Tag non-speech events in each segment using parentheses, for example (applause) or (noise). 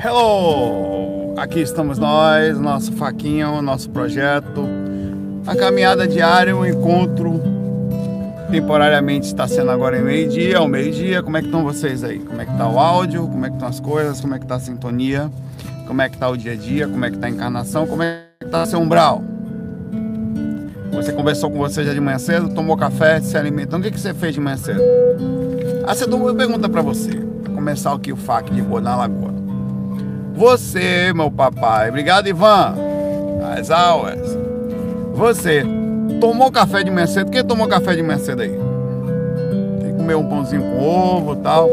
Hello! Aqui estamos nós, nosso faquinho, nosso projeto. A caminhada diária, o encontro temporariamente está sendo agora em meio-dia, ao meio-dia. Como é que estão vocês aí? Como é que tá o áudio? Como é que estão as coisas? Como é que tá a sintonia? Como é que tá o dia a dia? Como é que tá a encarnação? Como é que tá seu umbral? Você conversou com você já de manhã cedo, tomou café, se alimentou. O que, que você fez de manhã cedo? Ah, você uma pergunta para você. Pra começar aqui o FAC de Boa na Lagoa. Você, meu papai. Obrigado, Ivan. As aulas. Você tomou café de manhã cedo? Quem tomou café de manhã cedo aí? Quem comeu um pãozinho com ovo tal?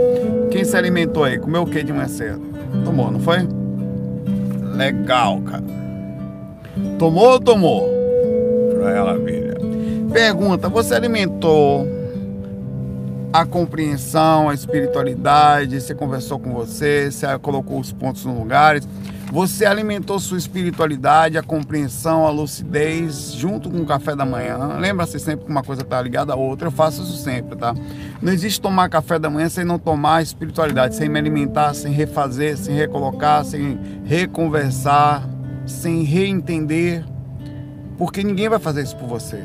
Quem se alimentou aí? Comeu o que de manhã cedo? Tomou, não foi? Legal, cara. Tomou ou tomou? Maravilha. Pergunta: você alimentou a compreensão, a espiritualidade, você conversou com você, você colocou os pontos no lugares, você alimentou sua espiritualidade, a compreensão, a lucidez, junto com o café da manhã. Lembra-se sempre que uma coisa está ligada à outra, eu faço isso sempre, tá? Não existe tomar café da manhã sem não tomar espiritualidade, sem me alimentar, sem refazer, sem recolocar, sem reconversar, sem reentender, porque ninguém vai fazer isso por você.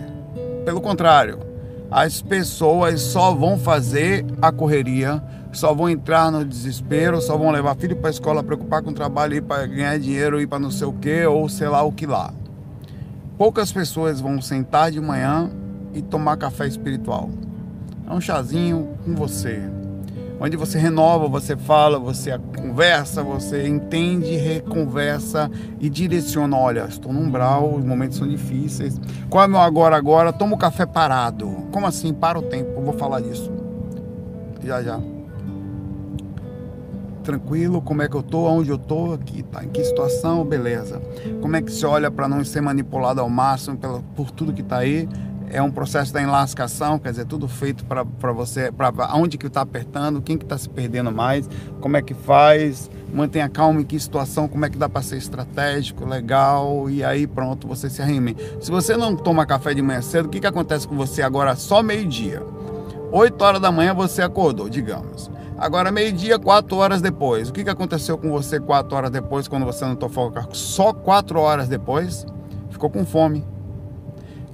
Pelo contrário, as pessoas só vão fazer a correria, só vão entrar no desespero, só vão levar filho para a escola, preocupar com o trabalho, ir para ganhar dinheiro, ir para não sei o que, ou sei lá o que lá. Poucas pessoas vão sentar de manhã e tomar café espiritual. É um chazinho com você, onde você renova, você fala, você conversa, você entende, reconversa e direciona. Olha, estou no umbral, os momentos são difíceis. Qual é meu agora agora? Toma o café parado. Como assim? Para o tempo, eu vou falar disso. Já já. Tranquilo, como é que eu tô, onde eu tô, aqui, tá, em que situação, beleza. Como é que se olha para não ser manipulado ao máximo pela, por tudo que tá aí, é um processo da enlascação, quer dizer, tudo feito para você, para onde que está apertando, quem que está se perdendo mais, como é que faz, mantenha calma em que situação, como é que dá para ser estratégico, legal, e aí pronto, você se arrime. Se você não toma café de manhã cedo, o que, que acontece com você agora só meio-dia? 8 horas da manhã você acordou, digamos. Agora, meio-dia, 4 horas depois. O que, que aconteceu com você 4 horas depois, quando você não tomou café? Só 4 horas depois, ficou com fome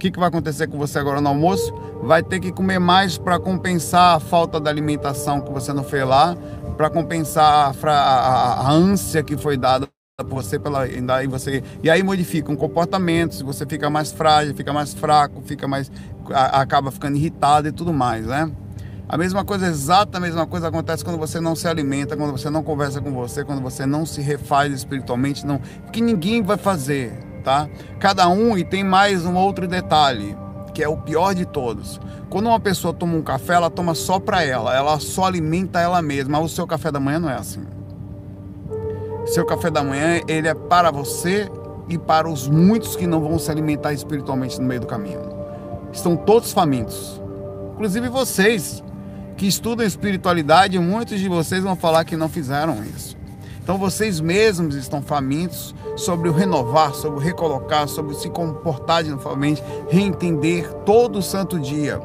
que, que vai acontecer com você agora no almoço? Vai ter que comer mais para compensar a falta da alimentação que você não fez lá, para compensar a, a, a, ânsia que foi dada por você pela e você e aí modifica um comportamento, você fica mais frágil, fica mais fraco, fica mais acaba ficando irritado e tudo mais, né? A mesma coisa, exata a mesma coisa acontece quando você não se alimenta, quando você não conversa com você, quando você não se refaz espiritualmente, não, que ninguém vai fazer tá? Cada um e tem mais um outro detalhe, que é o pior de todos. Quando uma pessoa toma um café, ela toma só para ela, ela só alimenta ela mesma. O seu café da manhã não é assim. Seu café da manhã, ele é para você e para os muitos que não vão se alimentar espiritualmente no meio do caminho. Estão todos famintos. Inclusive vocês que estudam espiritualidade, muitos de vocês vão falar que não fizeram isso. Então vocês mesmos estão famintos sobre o renovar, sobre o recolocar, sobre se comportar novamente, reentender todo santo dia.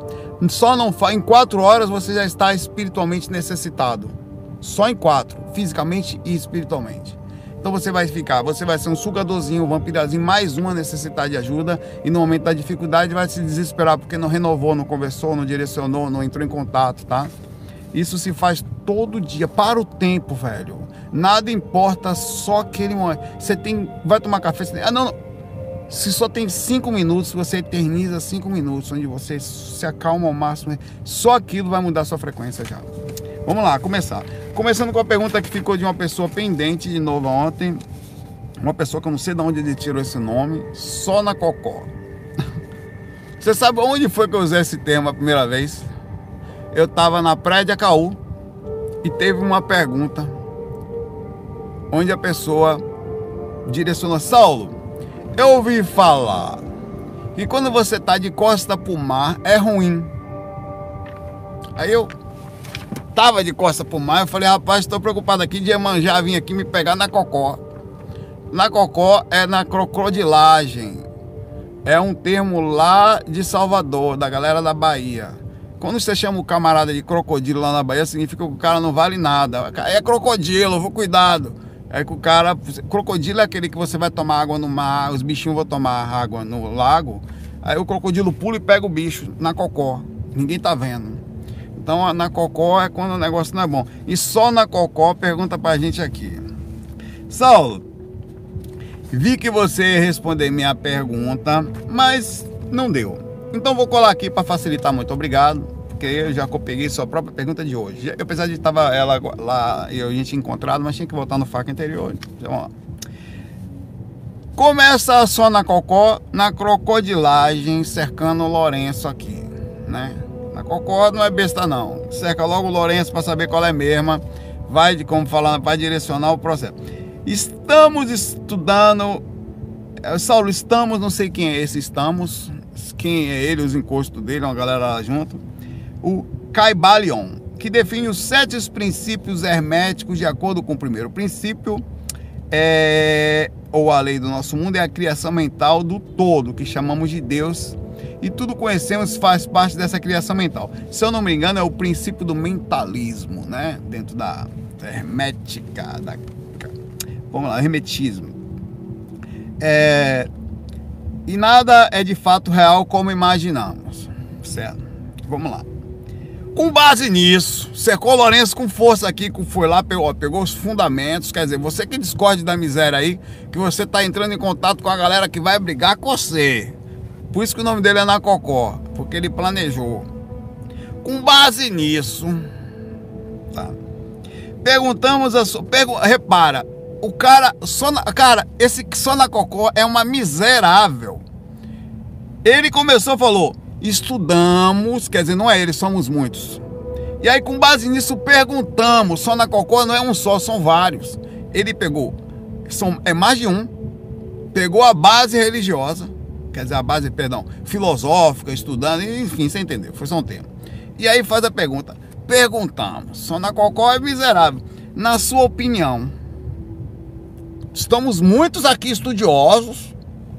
Só não em quatro horas você já está espiritualmente necessitado. Só em quatro, fisicamente e espiritualmente. Então você vai ficar, você vai ser um sugadorzinho, um vampirazinho, mais uma necessidade de ajuda, e no momento da dificuldade vai se desesperar porque não renovou, não conversou, não direcionou, não entrou em contato, tá? Isso se faz todo dia, para o tempo, velho. Nada importa, só aquele momento. Você tem. Vai tomar café. Você ah, não, não. Se só tem cinco minutos, você eterniza cinco minutos, onde você se acalma ao máximo. Só aquilo vai mudar sua frequência já. Vamos lá, começar. Começando com a pergunta que ficou de uma pessoa pendente de novo ontem. Uma pessoa que eu não sei de onde ele tirou esse nome. Só na Cocó. (laughs) Você sabe onde foi que eu usei esse termo a primeira vez? Eu estava na praia de Acaú e teve uma pergunta onde a pessoa direcionou Saulo. Eu ouvi falar que quando você está de costa para o mar é ruim. Aí eu tava de costa para o mar, eu falei, rapaz, estou preocupado aqui de Iemanjá vir aqui me pegar na cocó. Na cocó é na crocodilagem. É um termo lá de Salvador, da galera da Bahia. Quando você chama o camarada de crocodilo lá na Bahia, significa que o cara não vale nada. É crocodilo, vou cuidado. Aí que o cara. Crocodilo é aquele que você vai tomar água no mar, os bichinhos vão tomar água no lago. Aí o crocodilo pula e pega o bicho na cocó. Ninguém tá vendo. Então na cocó é quando o negócio não é bom. E só na cocó pergunta pra gente aqui. Saulo, vi que você respondeu minha pergunta, mas não deu. Então vou colar aqui para facilitar. Muito obrigado, porque eu já peguei sua própria pergunta de hoje. Eu, apesar de estava ela lá e a gente encontrado, mas tinha que voltar no faca anterior. Então, ó. Começa só na cocó, na crocodilagem, cercando o Lourenço aqui, né? Na cocó não é besta não. Cerca logo o Lourenço para saber qual é mesma. Vai, como falando, vai direcionar o processo. Estamos estudando. Eh, Saulo, estamos, não sei quem é esse, estamos. Quem é ele, os encostos dele, uma galera lá junto. O Caibalion, que define os sete princípios herméticos de acordo com o primeiro princípio, é, ou a lei do nosso mundo, é a criação mental do todo, que chamamos de Deus e tudo conhecemos faz parte dessa criação mental. Se eu não me engano, é o princípio do mentalismo, né? Dentro da hermética, da vamos lá, hermetismo. É, e nada é de fato real como imaginamos, certo? Vamos lá. Com base nisso, cercou Lourenço com força aqui, foi lá, pegou, pegou os fundamentos. Quer dizer, você que discorde da miséria aí, que você está entrando em contato com a galera que vai brigar com você. Por isso que o nome dele é Nacocó, porque ele planejou. Com base nisso, tá? Perguntamos a sua. Pergu, repara, o cara. Só na, cara, esse só na Cocó é uma miserável. Ele começou falou: estudamos, quer dizer, não é ele, somos muitos. E aí, com base nisso, perguntamos: só na Cocó não é um só, são vários. Ele pegou, são, é mais de um, pegou a base religiosa, quer dizer, a base, perdão, filosófica, estudando, enfim, você entendeu, foi só um tema. E aí faz a pergunta: perguntamos, Sona Cocó é miserável. Na sua opinião, estamos muitos aqui estudiosos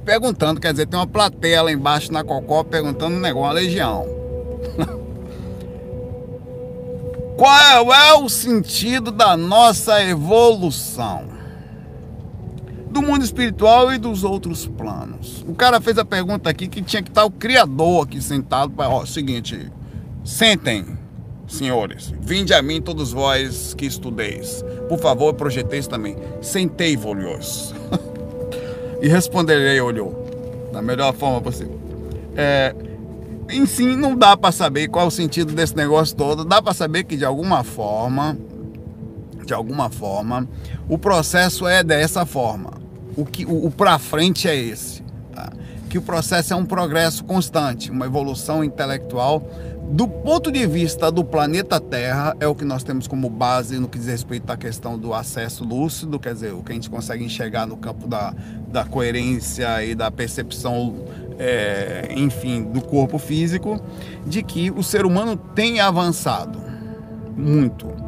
perguntando, quer dizer, tem uma plateia lá embaixo na Cocó perguntando um negócio, uma legião. (laughs) Qual é o sentido da nossa evolução? do mundo espiritual e dos outros planos. O cara fez a pergunta aqui que tinha que estar o Criador aqui sentado para, ó, seguinte, sentem, senhores, vinde a mim todos vós que estudeis. Por favor, projeteis também. Sentei-vos. (laughs) e responderei, olhou, da melhor forma possível. É, em si, não dá para saber qual o sentido desse negócio todo. Dá para saber que de alguma forma, de alguma forma, o processo é dessa forma o que o, o para frente é esse, tá? que o processo é um progresso constante, uma evolução intelectual. Do ponto de vista do planeta Terra, é o que nós temos como base no que diz respeito à questão do acesso lúcido, quer dizer, o que a gente consegue enxergar no campo da, da coerência e da percepção, é, enfim, do corpo físico, de que o ser humano tem avançado muito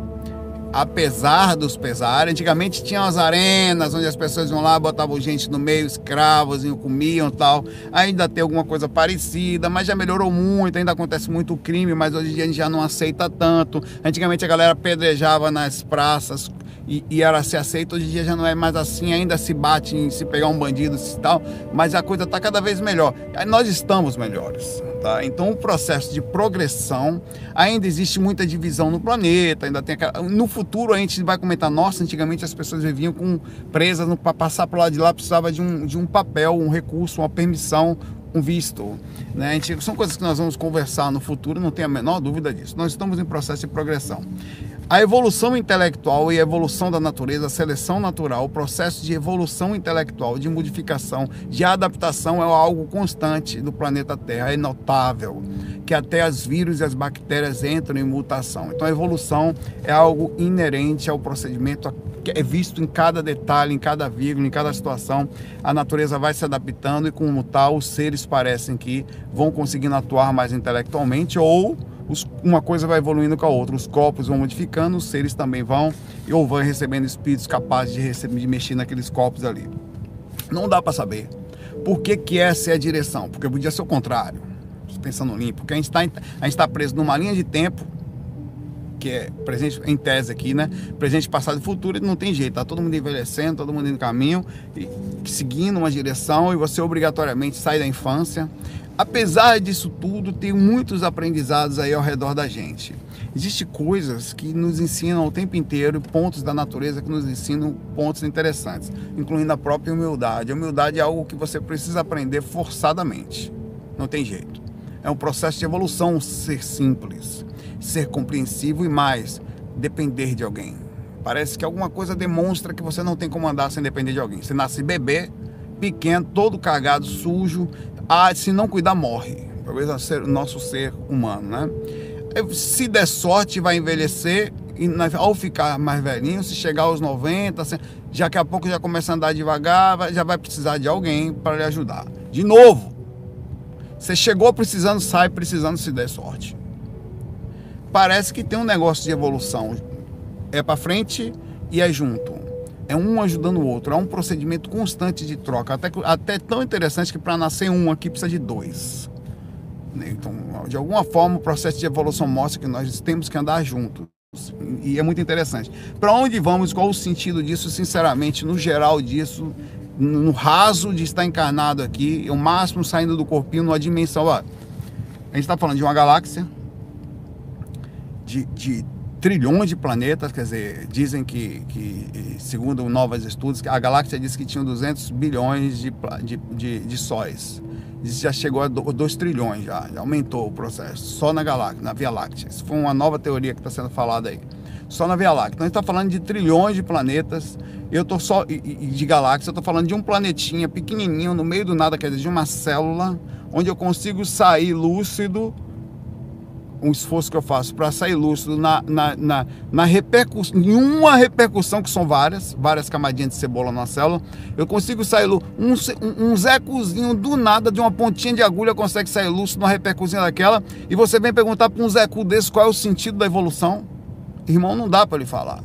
apesar dos pesares. Antigamente tinha as arenas onde as pessoas iam lá, botavam gente no meio, escravos, e comiam tal. Ainda tem alguma coisa parecida, mas já melhorou muito. Ainda acontece muito crime, mas hoje em dia a gente já não aceita tanto. Antigamente a galera pedrejava nas praças e, e era se aceito. Hoje em dia já não é mais assim. Ainda se bate em se pegar um bandido e tal, mas a coisa está cada vez melhor. Nós estamos melhores. Tá? Então o processo de progressão ainda existe muita divisão no planeta, ainda tem aquela... no futuro a gente vai comentar, nossa, antigamente as pessoas viviam com presas para passar para o lado de lá precisava de um, de um papel, um recurso, uma permissão, um visto. Né? Gente, são coisas que nós vamos conversar no futuro, não tenho a menor dúvida disso. Nós estamos em processo de progressão. A evolução intelectual e a evolução da natureza, a seleção natural, o processo de evolução intelectual, de modificação, de adaptação é algo constante do planeta Terra, é notável, que até as vírus e as bactérias entram em mutação. Então a evolução é algo inerente ao procedimento é visto em cada detalhe, em cada vírgula, em cada situação. A natureza vai se adaptando e como tal os seres parecem que vão conseguindo atuar mais intelectualmente ou os, uma coisa vai evoluindo com a outra. Os corpos vão modificando, os seres também vão, ou vão recebendo espíritos capazes de, receber, de mexer naqueles corpos ali. Não dá para saber. Por que, que essa é a direção? Porque podia ser o contrário. Pensando limpo. Porque a gente está tá preso numa linha de tempo que é presente em tese aqui, né? Presente, passado e futuro, não tem jeito, tá todo mundo envelhecendo, todo mundo indo no caminho, e, seguindo uma direção e você obrigatoriamente sai da infância. Apesar disso tudo, tem muitos aprendizados aí ao redor da gente. Existem coisas que nos ensinam o tempo inteiro, pontos da natureza que nos ensinam pontos interessantes, incluindo a própria humildade. A humildade é algo que você precisa aprender forçadamente. Não tem jeito. É um processo de evolução ser simples, ser compreensivo e mais, depender de alguém. Parece que alguma coisa demonstra que você não tem como andar sem depender de alguém. Você nasce bebê, pequeno, todo cagado, sujo. Ah, se não cuidar, morre. Talvez o nosso ser humano, né? Se der sorte, vai envelhecer e ao ficar mais velhinho, se chegar aos 90, já daqui a pouco já começa a andar devagar, já vai precisar de alguém para lhe ajudar. De novo, você chegou precisando, sai precisando se der sorte. Parece que tem um negócio de evolução. É para frente e é junto. É um ajudando o outro. É um procedimento constante de troca. Até, até tão interessante que para nascer um aqui precisa de dois. Né? Então, de alguma forma, o processo de evolução mostra que nós temos que andar juntos. E é muito interessante. Para onde vamos? Qual o sentido disso? Sinceramente, no geral disso, no raso de estar encarnado aqui, o máximo saindo do corpinho numa dimensão. Ó, a gente está falando de uma galáxia de, de, trilhões de planetas, quer dizer, dizem que, que segundo novos estudos, a galáxia diz que tinha 200 bilhões de, de, de, de sóis. Já chegou a 2 trilhões, já, já aumentou o processo, só na galáxia, na Via Láctea. Isso foi uma nova teoria que está sendo falada aí só na Via Láctea. Então a gente está falando de trilhões de planetas. Eu tô só de galáxias, eu estou falando de um planetinha pequenininho no meio do nada, quer dizer, de uma célula, onde eu consigo sair lúcido. Um esforço que eu faço para sair lúcido na, na, na, na repercussão, em uma repercussão, que são várias, várias camadinhas de cebola na célula, eu consigo sair lúcido. Um, um, um zecozinho do nada, de uma pontinha de agulha, consegue sair lúcido numa repercussão daquela, e você vem perguntar para um zeco desse qual é o sentido da evolução. Irmão, não dá para lhe falar.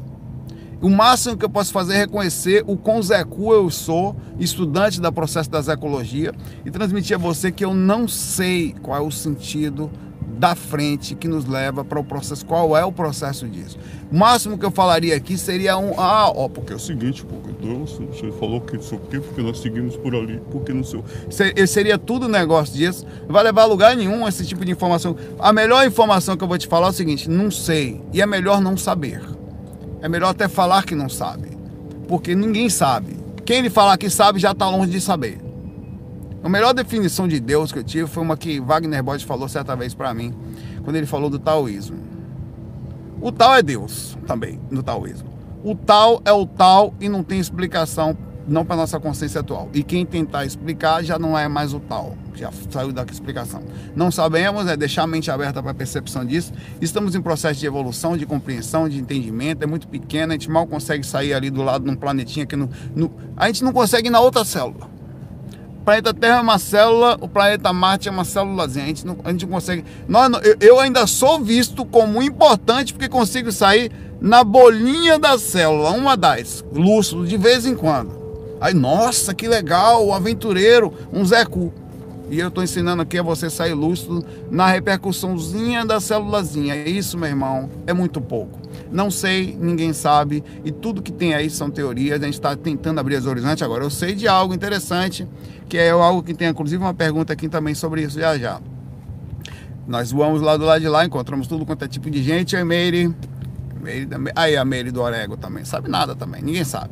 O máximo que eu posso fazer é reconhecer o quão Zecu eu sou, estudante da processo da Zecologia, e transmitir a você que eu não sei qual é o sentido da frente que nos leva para o processo, qual é o processo disso. O máximo que eu falaria aqui seria um, ah, ó, porque é o seguinte, porque Deus, você falou que isso aqui, porque nós seguimos por ali, porque não sei. Seria tudo negócio disso, não vai levar a lugar nenhum esse tipo de informação. A melhor informação que eu vou te falar é o seguinte, não sei, e é melhor não saber. É melhor até falar que não sabe, porque ninguém sabe. Quem lhe falar que sabe já está longe de saber. A melhor definição de Deus que eu tive foi uma que Wagner Borges falou certa vez para mim, quando ele falou do taoísmo. O tal é Deus também, no taoísmo. O tal é o tal e não tem explicação, não para nossa consciência atual. E quem tentar explicar já não é mais o tal, já saiu da explicação. Não sabemos, é deixar a mente aberta para a percepção disso. Estamos em processo de evolução, de compreensão, de entendimento, é muito pequeno, a gente mal consegue sair ali do lado de um planetinha que a gente não consegue ir na outra célula. Planeta Terra é uma célula, o planeta Marte é uma célulazinha. A gente não, a gente não consegue. Nós, eu, eu ainda sou visto como importante porque consigo sair na bolinha da célula, uma das, lúcido, de vez em quando. Aí, nossa, que legal, o aventureiro, um Zé Cu. E eu estou ensinando aqui a você sair lúcido na repercussãozinha da célulazinha. Isso, meu irmão, é muito pouco. Não sei, ninguém sabe, e tudo que tem aí são teorias. A gente está tentando abrir os horizontes agora. Eu sei de algo interessante que é algo que tem inclusive uma pergunta aqui também sobre isso já já. Nós voamos lá do lado de lá, encontramos tudo quanto é tipo de gente. Aí, Meire, Meire aí a Meire do Orego também, sabe nada também, ninguém sabe.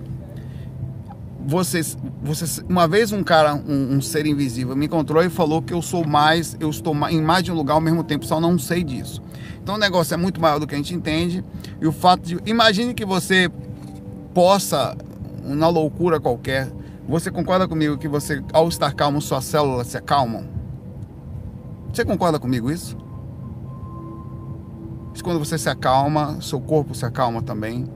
Vocês, vocês, uma vez um cara, um, um, ser invisível, me encontrou e falou que eu sou mais, eu estou em mais de um lugar ao mesmo tempo, só não sei disso. Então o negócio é muito maior do que a gente entende. E o fato de. Imagine que você possa, na loucura qualquer, você concorda comigo que você, ao estar calmo, suas células se acalmam? Você concorda comigo isso? Quando você se acalma, seu corpo se acalma também.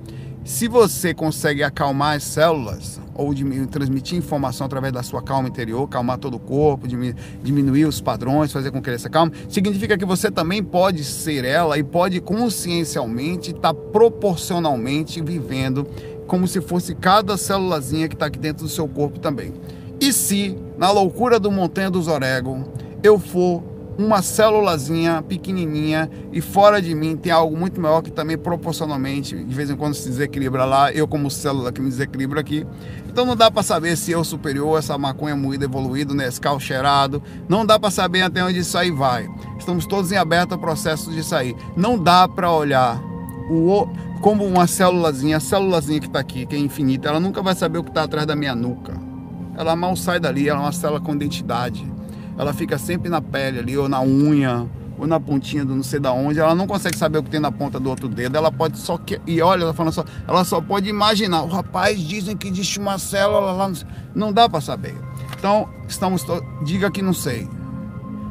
Se você consegue acalmar as células ou diminuir, transmitir informação através da sua calma interior, acalmar todo o corpo, diminuir, os padrões, fazer com que ele se acalme, significa que você também pode ser ela e pode consciencialmente estar tá proporcionalmente vivendo como se fosse cada célulazinha que está aqui dentro do seu corpo também. E se, na loucura do Montanha dos Orego, eu for uma célulazinha pequenininha e fora de mim tem algo muito maior que também proporcionalmente de vez em quando se desequilibra lá, eu como célula que me desequilibra aqui. Então não dá para saber se eu superior, essa maconha moída evoluído, Nescau cheirado, não dá para saber até onde isso aí vai. Estamos todos em aberto ao processo de sair. Não dá para olhar o como uma célulazinha, a célulazinha que está aqui, que é infinita, ela nunca vai saber o que está atrás da minha nuca. Ela mal sai dali, ela é uma célula com identidade ela fica sempre na pele ali, ou na unha, ou na pontinha do não sei da onde, ela não consegue saber o que tem na ponta do outro dedo, ela pode só que e olha, ela falando só, ela só pode imaginar. O rapaz dizem que existe uma célula lá, não dá para saber. Então, estamos diga que não sei.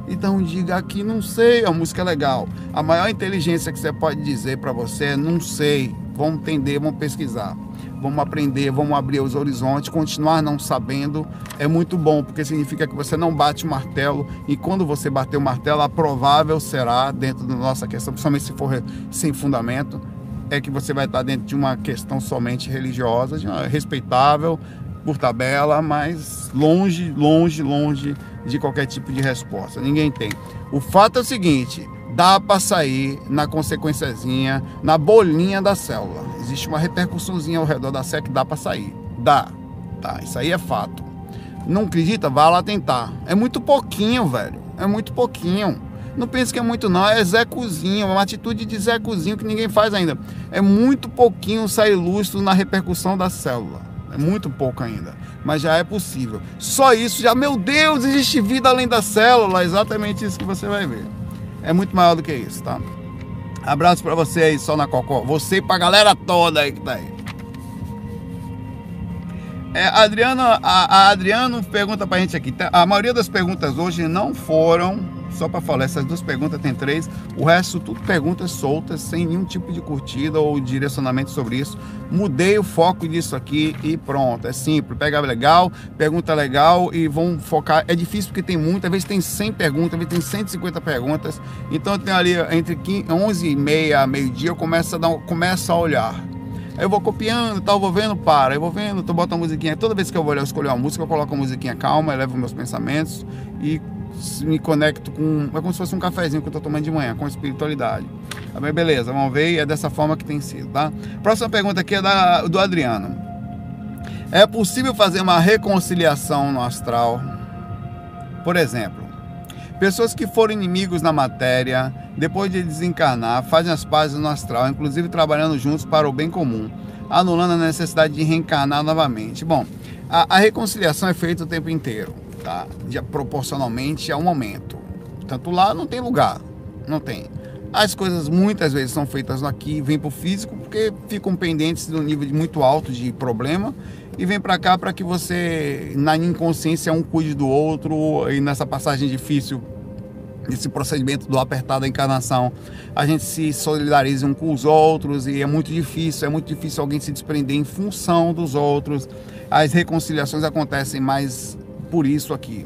Então diga que não sei, a música é legal. A maior inteligência que você pode dizer para você é não sei. Vamos entender, vamos pesquisar vamos aprender, vamos abrir os horizontes, continuar não sabendo é muito bom, porque significa que você não bate o martelo e quando você bater o martelo, a provável será, dentro da nossa questão, principalmente se for sem fundamento, é que você vai estar dentro de uma questão somente religiosa, respeitável, por tabela, mas longe, longe, longe de qualquer tipo de resposta. Ninguém tem. O fato é o seguinte: dá para sair na consequenciazinha, na bolinha da célula. Existe uma repercussãozinha ao redor da célula que dá para sair. Dá. Tá, isso aí é fato. Não acredita? Vá lá tentar. É muito pouquinho, velho. É muito pouquinho. Não pense que é muito não, é Zé Cozinho, uma atitude de Zé Cozinho que ninguém faz ainda. É muito pouquinho sair lustro na repercussão da célula. É muito pouco ainda, mas já é possível. Só isso já, meu Deus, existe vida além da célula, exatamente isso que você vai ver é muito maior do que isso, tá? Abraço para você aí, só na Cocó. Você e pra galera toda aí que tá aí. É, Adriano, a, a Adriano pergunta pra gente aqui. Tá? A maioria das perguntas hoje não foram só para falar, essas duas perguntas tem três, o resto tudo perguntas soltas, sem nenhum tipo de curtida ou direcionamento sobre isso. Mudei o foco disso aqui e pronto, é simples. Pega legal, pergunta legal e vão focar. É difícil porque tem muita, às vezes tem 100 perguntas, às vezes tem 150 perguntas. Então eu tenho ali entre 11 e meia, meio-dia, eu começo a, dar, começo a olhar. Aí eu vou copiando, tal, vou vendo, para, eu vou vendo, tô botando a musiquinha. Toda vez que eu vou escolher uma música, eu coloco a musiquinha calma, levo meus pensamentos e me conecto com. É como se fosse um cafezinho que eu tô tomando de manhã, com espiritualidade. Tá bem, beleza, vamos ver, é dessa forma que tem sido, tá? Próxima pergunta aqui é da, do Adriano. É possível fazer uma reconciliação no astral? Por exemplo, pessoas que foram inimigos na matéria, depois de desencarnar, fazem as pazes no astral, inclusive trabalhando juntos para o bem comum, anulando a necessidade de reencarnar novamente. Bom, a, a reconciliação é feita o tempo inteiro tá? De, proporcionalmente ao momento. Tanto lá não tem lugar, não tem. As coisas muitas vezes são feitas aqui, vêm para o físico porque ficam pendentes de um nível muito alto de problema e vem para cá para que você, na inconsciência, um cuide do outro e nessa passagem difícil, nesse procedimento do apertar da encarnação, a gente se solidariza um com os outros e é muito difícil, é muito difícil alguém se desprender em função dos outros. As reconciliações acontecem mais por isso aqui.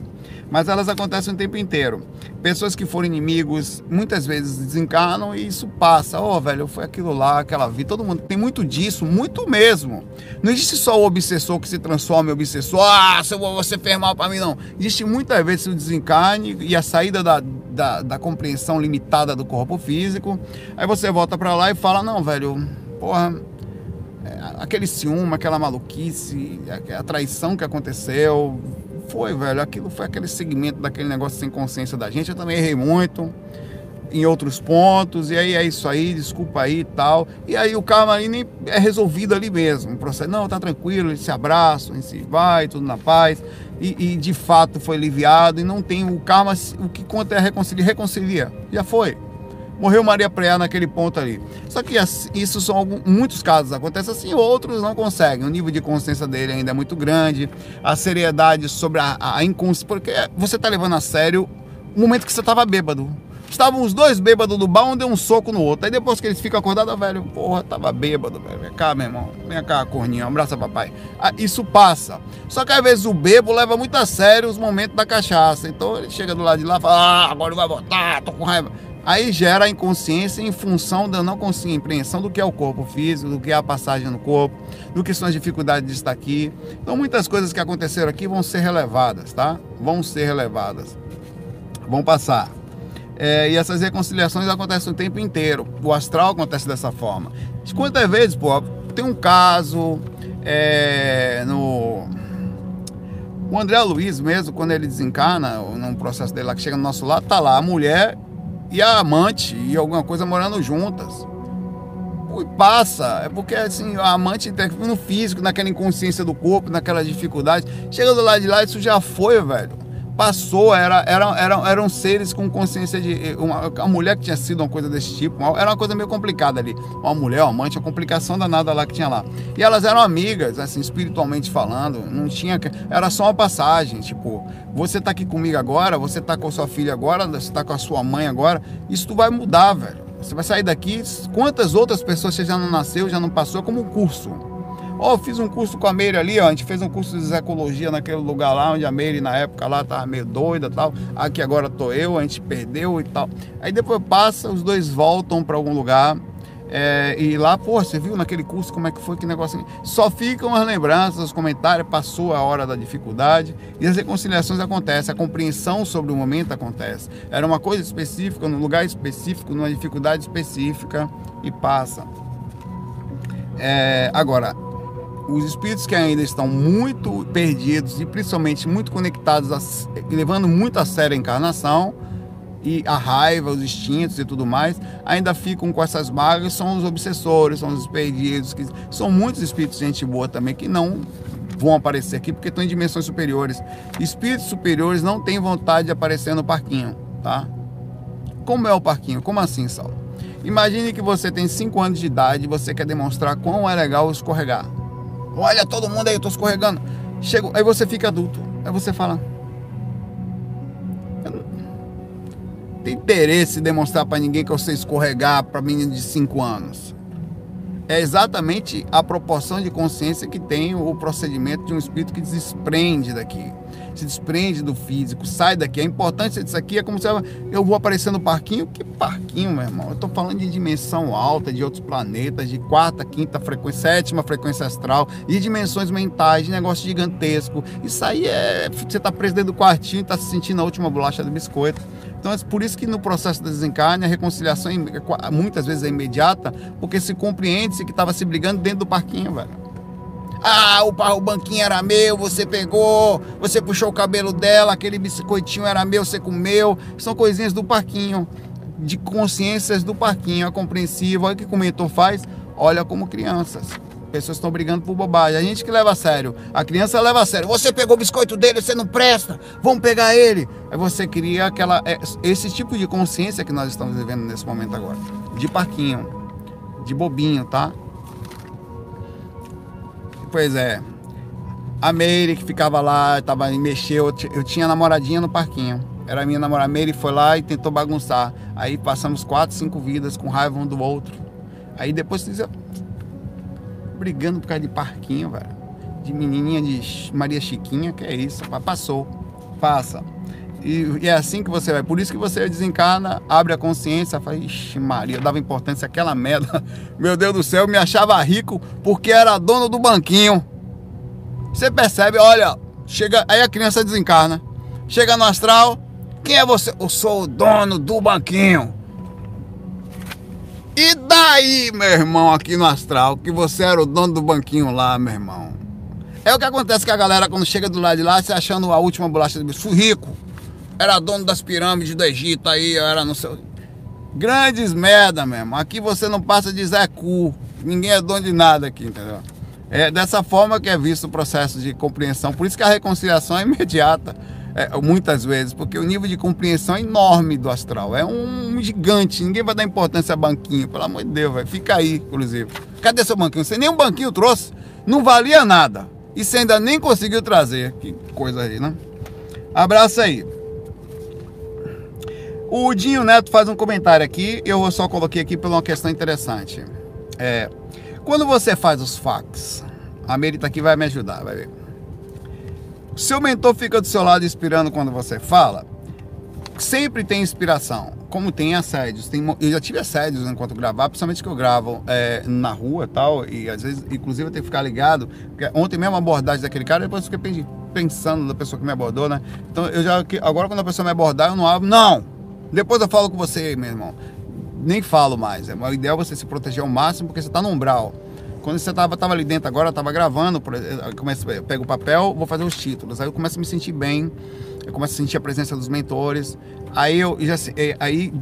Mas elas acontecem o tempo inteiro. Pessoas que foram inimigos muitas vezes desencarnam e isso passa. Oh, velho, foi aquilo lá, aquela vida. Todo mundo tem muito disso, muito mesmo. Não existe só o obsessor que se transforma em obsessor. Ah, se você fez mal para mim, não. Existe muitas vezes o desencarne e a saída da, da, da compreensão limitada do corpo físico. Aí você volta para lá e fala: Não, velho, porra é, aquele ciúme, aquela maluquice, a, traição que aconteceu, foi, velho. Aquilo foi aquele segmento daquele negócio sem consciência da gente. Eu também errei muito em outros pontos, e aí é isso aí, desculpa aí e tal. E aí o nem é resolvido ali mesmo. O processo, não, tá tranquilo, eles se abraçam, eles se vai, tudo na paz. E, e, de fato foi aliviado, e não tem o karma, o que conta é reconciliar, reconcilia. Já foi. Morreu Maria Preá naquele ponto ali. Só que isso são alguns, muitos casos. Acontece assim, outros não conseguem. O nível de consciência dele ainda é muito grande. A seriedade sobre a, a inconsciência. Porque você está levando a sério o momento que você estava bêbado. Estavam os dois bêbados do bar, um deu um soco no outro. Aí depois que eles ficam acordados, velho, porra, tava bêbado, velho. Vem cá, meu irmão. Vem cá, corninho. Um abraço, papai. Ah, isso passa. Só que às vezes o bebo leva muito a sério os momentos da cachaça. Então ele chega do lado de lá e fala, ah, agora vai botar, tô com raiva. Aí gera a inconsciência em função da não compreensão do que é o corpo físico, do que é a passagem no corpo, do que são as dificuldades de estar aqui. Então muitas coisas que aconteceram aqui vão ser relevadas, tá? Vão ser relevadas. Vão passar. É, e essas reconciliações acontecem o tempo inteiro. O astral acontece dessa forma. Quantas vezes, pô, tem um caso é, no. O André Luiz mesmo, quando ele desencana, num processo dele lá que chega no nosso lado, tá lá a mulher e a amante e alguma coisa morando juntas. E passa, é porque assim, a amante no físico, naquela inconsciência do corpo, naquela dificuldade. Chega do lado de lá, isso já foi, velho passou, era, era, era, eram seres com consciência de. Uma, uma mulher que tinha sido uma coisa desse tipo, era uma coisa meio complicada ali. Uma mulher, uma amante, uma complicação danada lá que tinha lá. E elas eram amigas, assim, espiritualmente falando, não tinha. Era só uma passagem, tipo, você tá aqui comigo agora, você tá com a sua filha agora, você tá com a sua mãe agora, isso tu vai mudar, velho. Você vai sair daqui, quantas outras pessoas você já não nasceu, já não passou, como um curso. Ó, oh, fiz um curso com a Meire ali, ó. A gente fez um curso de ecologia naquele lugar lá, onde a Meire na época lá tava meio doida e tal. Aqui agora tô eu, a gente perdeu e tal. Aí depois passa, os dois voltam para algum lugar. É, e lá, pô, você viu naquele curso como é que foi, que negócio. Só ficam as lembranças, os comentários, passou a hora da dificuldade e as reconciliações acontecem, a compreensão sobre o momento acontece. Era uma coisa específica, num lugar específico, numa dificuldade específica e passa. É, agora, os espíritos que ainda estão muito perdidos e principalmente muito conectados, a, levando muito a sério a encarnação e a raiva, os instintos e tudo mais, ainda ficam com essas mágoas, são os obsessores, são os perdidos, que são muitos espíritos de gente boa também que não vão aparecer aqui porque estão em dimensões superiores. Espíritos superiores não têm vontade de aparecer no parquinho, tá? Como é o parquinho? Como assim, Saulo? Imagine que você tem 5 anos de idade e você quer demonstrar quão é legal escorregar. Olha todo mundo aí, eu tô escorregando. Chego, aí você fica adulto. Aí você fala. Tem interesse em demonstrar para ninguém que eu sei escorregar para menino de 5 anos. É exatamente a proporção de consciência que tem o procedimento de um espírito que desprende daqui se desprende do físico, sai daqui. A importância disso aqui é como se eu vou aparecer no parquinho. Que parquinho, meu irmão? Eu estou falando de dimensão alta, de outros planetas, de quarta, quinta frequência, sétima frequência astral, de dimensões mentais, de negócio gigantesco. Isso aí é. Você está preso dentro do quartinho e está se sentindo a última bolacha do biscoito. Então é por isso que no processo da desencarne a reconciliação muitas vezes é imediata, porque se compreende-se que estava se brigando dentro do parquinho, velho. Ah, o, o banquinho era meu, você pegou, você puxou o cabelo dela, aquele biscoitinho era meu, você comeu. São coisinhas do parquinho, de consciências do parquinho, é compreensivo. Olha o que o mentor faz, olha como crianças. Pessoas estão brigando por bobagem. A gente que leva a sério. A criança leva a sério. Você pegou o biscoito dele, você não presta. Vamos pegar ele. Aí você cria aquela, é, esse tipo de consciência que nós estamos vivendo nesse momento agora. De parquinho, de bobinho, tá? Pois é. A Meire que ficava lá, tava, mexeu, eu tinha namoradinha no parquinho. Era minha namorada. Meire foi lá e tentou bagunçar. Aí passamos quatro, cinco vidas com raiva um do outro. Aí depois você brigando por causa de parquinho, velho. De menininha de Maria Chiquinha, que é isso. Passou. Passa. E, e, é assim que você vai. Por isso que você desencarna, abre a consciência, fala, ixi, Maria, eu dava importância àquela merda. (laughs) Meu Deus do céu, eu me achava rico porque era dono do banquinho. Você percebe, olha, chega, aí a criança desencarna. Chega no astral, quem é você? Eu sou o dono do banquinho. E daí, meu irmão, aqui no astral, que você era o dono do banquinho lá, meu irmão. É o que acontece com a galera quando chega do lado de lá, se achando a última bolacha do bicho. Rico era dono das pirâmides do Egito aí, era no seu. Grandes merda mesmo. Aqui você não passa de Zé Cu. Ninguém é dono de nada aqui, entendeu? É dessa forma que é visto o processo de compreensão. Por isso que a reconciliação é imediata, é, muitas vezes, porque o nível de compreensão é enorme do astral. É um gigante. Ninguém vai dar importância a banquinho. Pelo amor de Deus, véio. fica aí, inclusive. Cadê seu banquinho? Você nem um banquinho trouxe. Não valia nada. E você ainda nem conseguiu trazer. Que coisa aí, né? Abraço aí. O Dinho Neto faz um comentário aqui, eu só coloquei aqui por uma questão interessante. É, quando você faz os fax, a Merita aqui vai me ajudar, vai ver. Seu mentor fica do seu lado inspirando quando você fala. Sempre tem inspiração, como tem assédios. Tem, eu já tive assédios enquanto gravava, principalmente que eu gravo é, na rua tal, e às vezes, inclusive, eu tenho que ficar ligado. Ontem mesmo a abordagem daquele cara, depois eu fiquei pensando da pessoa que me abordou, né? Então eu já, agora quando a pessoa me abordar, eu não abro, não! Depois eu falo com você, meu irmão. Nem falo mais. É, o ideal é você se proteger ao máximo porque você está no umbral. Quando você tava, tava ali dentro agora, eu tava gravando, começo, eu pego o papel, vou fazer os títulos. Aí eu começo a me sentir bem, eu começo a sentir a presença dos mentores. Aí eu já é, aí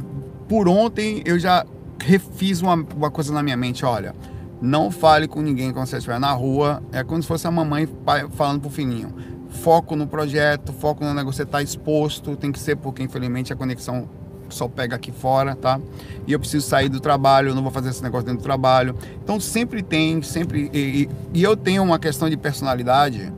por ontem eu já refiz uma, uma coisa na minha mente, olha, não fale com ninguém quando você estiver na rua, é como se fosse a mamãe falando pro filhinho. Foco no projeto, foco no negócio, você tá exposto, tem que ser porque infelizmente a conexão só pega aqui fora, tá? E eu preciso sair do trabalho, eu não vou fazer esse negócio dentro do trabalho. Então sempre tem, sempre. E, e eu tenho uma questão de personalidade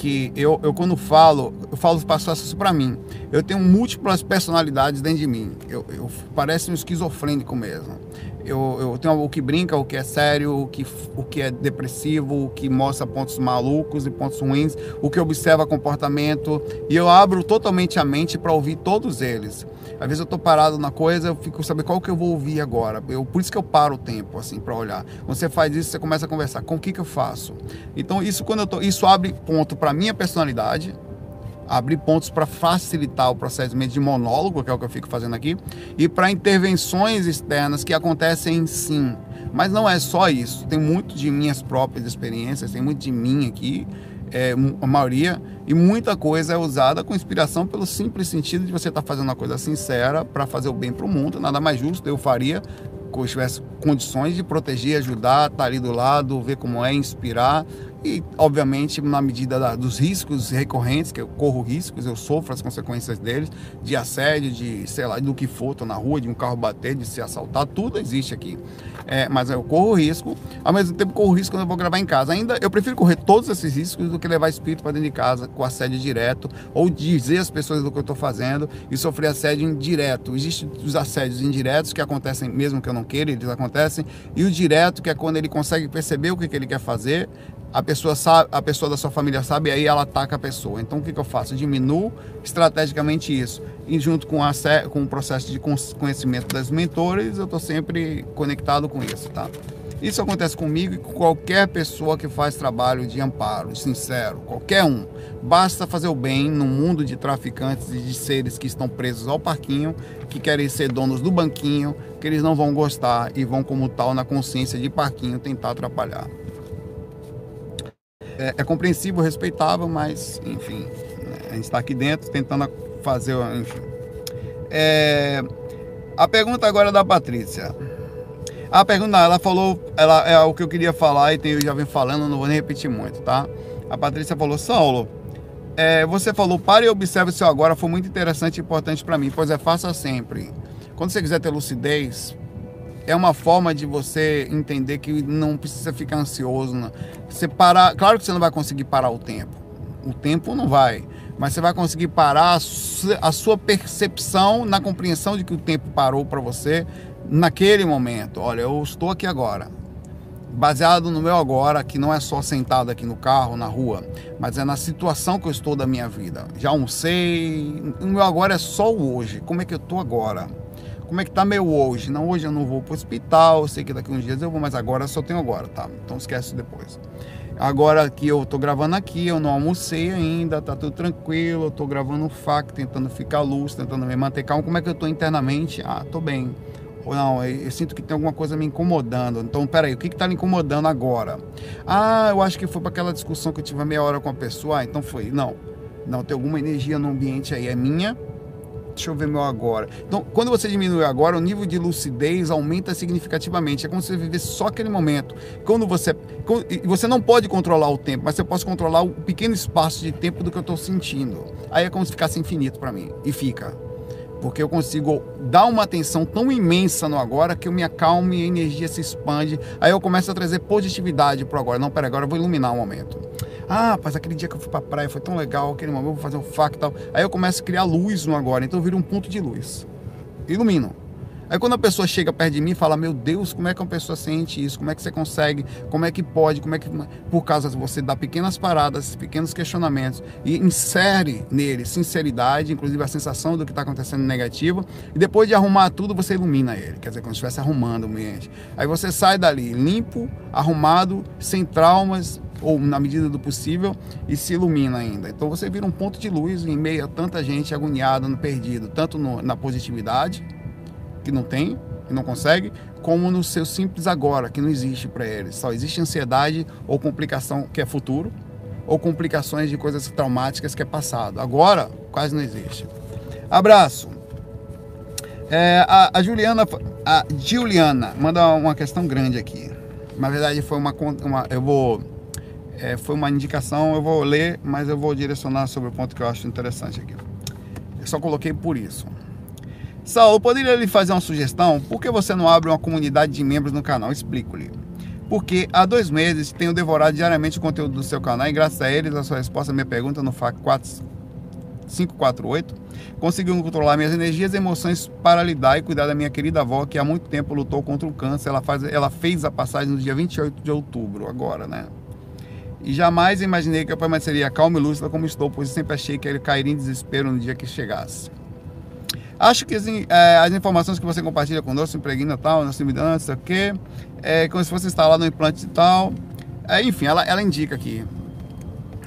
que eu, eu quando falo, eu falo passo isso para mim. Eu tenho múltiplas personalidades dentro de mim. Eu, eu parece um esquizofrênico mesmo. Eu, eu tenho o que brinca, o que é sério, o que, o que é depressivo, o que mostra pontos malucos e pontos ruins, o que observa comportamento. E eu abro totalmente a mente para ouvir todos eles. Às vezes eu tô parado na coisa, eu fico saber qual que eu vou ouvir agora. Eu, por isso que eu paro o tempo, assim, para olhar. Você faz isso, você começa a conversar. Com o que que eu faço? Então, isso quando eu tô, isso abre ponto para minha personalidade, abre pontos para facilitar o procedimento de monólogo, que é o que eu fico fazendo aqui, e para intervenções externas que acontecem sim. Mas não é só isso. Tem muito de minhas próprias experiências, tem muito de mim aqui é, a maioria, e muita coisa é usada com inspiração pelo simples sentido de você estar tá fazendo uma coisa sincera para fazer o bem para o mundo. Nada mais justo, eu faria, se eu tivesse condições de proteger, ajudar, estar tá ali do lado, ver como é, inspirar e, obviamente, na medida da, dos riscos recorrentes, que eu corro riscos, eu sofro as consequências deles, de assédio, de, sei lá, do que for, tô na rua, de um carro bater, de ser assaltado, tudo existe aqui. É, mas eu corro risco, ao mesmo tempo corro risco quando eu vou gravar em casa. Ainda eu prefiro correr todos esses riscos do que levar espírito para dentro de casa com assédio direto, ou dizer às pessoas do que eu estou fazendo e sofrer assédio indireto. Existem os assédios indiretos que acontecem mesmo que eu não queira, eles acontecem, e o direto, que é quando ele consegue perceber o que, que ele quer fazer, a pessoa sabe, a pessoa da sua família sabe, aí ela ataca a pessoa. Então o que, que eu faço? Eu diminuo estrategicamente isso. E junto com, a, com o processo de conhecimento das mentores, eu estou sempre conectado com isso, tá? Isso acontece comigo e com qualquer pessoa que faz trabalho de amparo, sincero, qualquer um. Basta fazer o bem no mundo de traficantes e de seres que estão presos ao parquinho, que querem ser donos do banquinho, que eles não vão gostar e vão, como tal, na consciência de parquinho, tentar atrapalhar é, é compreensível, respeitável, mas, enfim, né, a gente está aqui dentro tentando fazer, enfim. É, a pergunta agora é da Patrícia. A pergunta, ela falou, ela é o que eu queria falar e tem, eu já venho falando, não vou nem repetir muito, tá? A Patrícia falou, Saulo, é, você falou, pare e observe o seu agora, foi muito interessante e importante para mim, pois é, faça sempre. Quando você quiser ter lucidez, é uma forma de você entender que não precisa ficar ansioso. Não. Você parar, claro que você não vai conseguir parar o tempo. O tempo não vai, mas você vai conseguir parar a sua percepção na compreensão de que o tempo parou para você naquele momento. Olha, eu estou aqui agora. Baseado no meu agora, que não é só sentado aqui no carro, na rua, mas é na situação que eu estou da minha vida. Já almocei, o meu agora é só o hoje. Como é que eu estou agora? Como é que tá meu hoje? Não, hoje eu não vou pro hospital, sei que daqui uns dias eu vou, mas agora só tenho agora, tá? Então esquece depois. Agora que eu tô gravando aqui, eu não almocei ainda, tá tudo tranquilo, eu tô gravando um fac, tentando ficar luz, tentando me manter calmo. Como é que eu tô internamente? Ah, tô bem. Ou não, eu, eu sinto que tem alguma coisa me incomodando. Então, peraí, o que que tá me incomodando agora? Ah, eu acho que foi para aquela discussão que eu tive meia hora com a pessoa. Ah, então foi. Não, não, tem alguma energia no ambiente aí, é minha deixa eu ver meu agora. Então, quando você diminui agora, o nível de lucidez aumenta significativamente. É como se você vivesse só aquele momento. Quando você. Você não pode controlar o tempo, mas você pode controlar o pequeno espaço de tempo do que eu estou sentindo. Aí é como se ficasse infinito para mim. E fica. Porque eu consigo dar uma atenção tão imensa no agora que eu me acalmo e a energia se expande. Aí eu começo a trazer positividade para agora. Não, pera, agora eu vou iluminar o momento. Ah, mas aquele dia que eu fui pra praia foi tão legal, aquele momento eu vou fazer um fac e tal. Aí eu começo a criar luz no agora, então eu viro um ponto de luz. Ilumino. Aí quando a pessoa chega perto de mim e fala, meu Deus, como é que uma pessoa sente isso? Como é que você consegue? Como é que pode? Como é que. Por causa de você dar pequenas paradas, pequenos questionamentos e insere nele sinceridade, inclusive a sensação do que está acontecendo negativo, e depois de arrumar tudo, você ilumina ele. Quer dizer, como se estivesse arrumando o ambiente. Aí você sai dali limpo, arrumado, sem traumas, ou na medida do possível, e se ilumina ainda. Então você vira um ponto de luz em meio a tanta gente agoniada, no perdido, tanto no, na positividade, que não tem, que não consegue, como no seu simples agora, que não existe para eles. Só existe ansiedade ou complicação que é futuro, ou complicações de coisas traumáticas que é passado. Agora, quase não existe. Abraço. É, a, a, Juliana, a Juliana manda uma questão grande aqui. Na verdade, foi uma, uma eu vou, é, foi uma indicação. Eu vou ler, mas eu vou direcionar sobre o ponto que eu acho interessante aqui. Eu só coloquei por isso. Saulo, poderia lhe fazer uma sugestão? Por que você não abre uma comunidade de membros no canal? Explico-lhe. Porque há dois meses tenho devorado diariamente o conteúdo do seu canal e graças a eles a sua resposta à minha pergunta no FAC 548 conseguiu controlar minhas energias e emoções para lidar e cuidar da minha querida avó que há muito tempo lutou contra o câncer. Ela, faz, ela fez a passagem no dia 28 de outubro, agora, né? E jamais imaginei que eu permaneceria calma e lúcida como estou, pois sempre achei que ele cairia em desespero no dia que chegasse. Acho que assim, é, as informações que você compartilha conosco, impregna tal, na não sei o quê, é como se está lá no implante e tal. É, enfim, ela, ela indica aqui.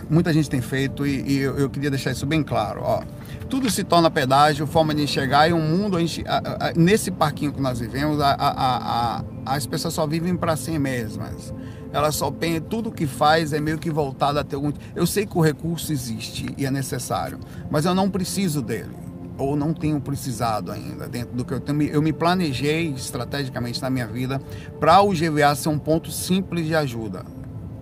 Muita gente tem feito e, e eu, eu, queria deixar isso bem claro. Ó. Tudo se torna pedágio, forma de enxergar e um mundo, a gente, a, a, nesse parquinho que nós vivemos, as pessoas só vivem para si mesmas ela só pensa, tudo que faz é meio que voltado a ter algum. Eu sei que o recurso existe e é necessário, mas eu não preciso dele ou não tenho precisado ainda dentro do que eu tenho. Eu me planejei estrategicamente na minha vida para o GVA ser um ponto simples de ajuda.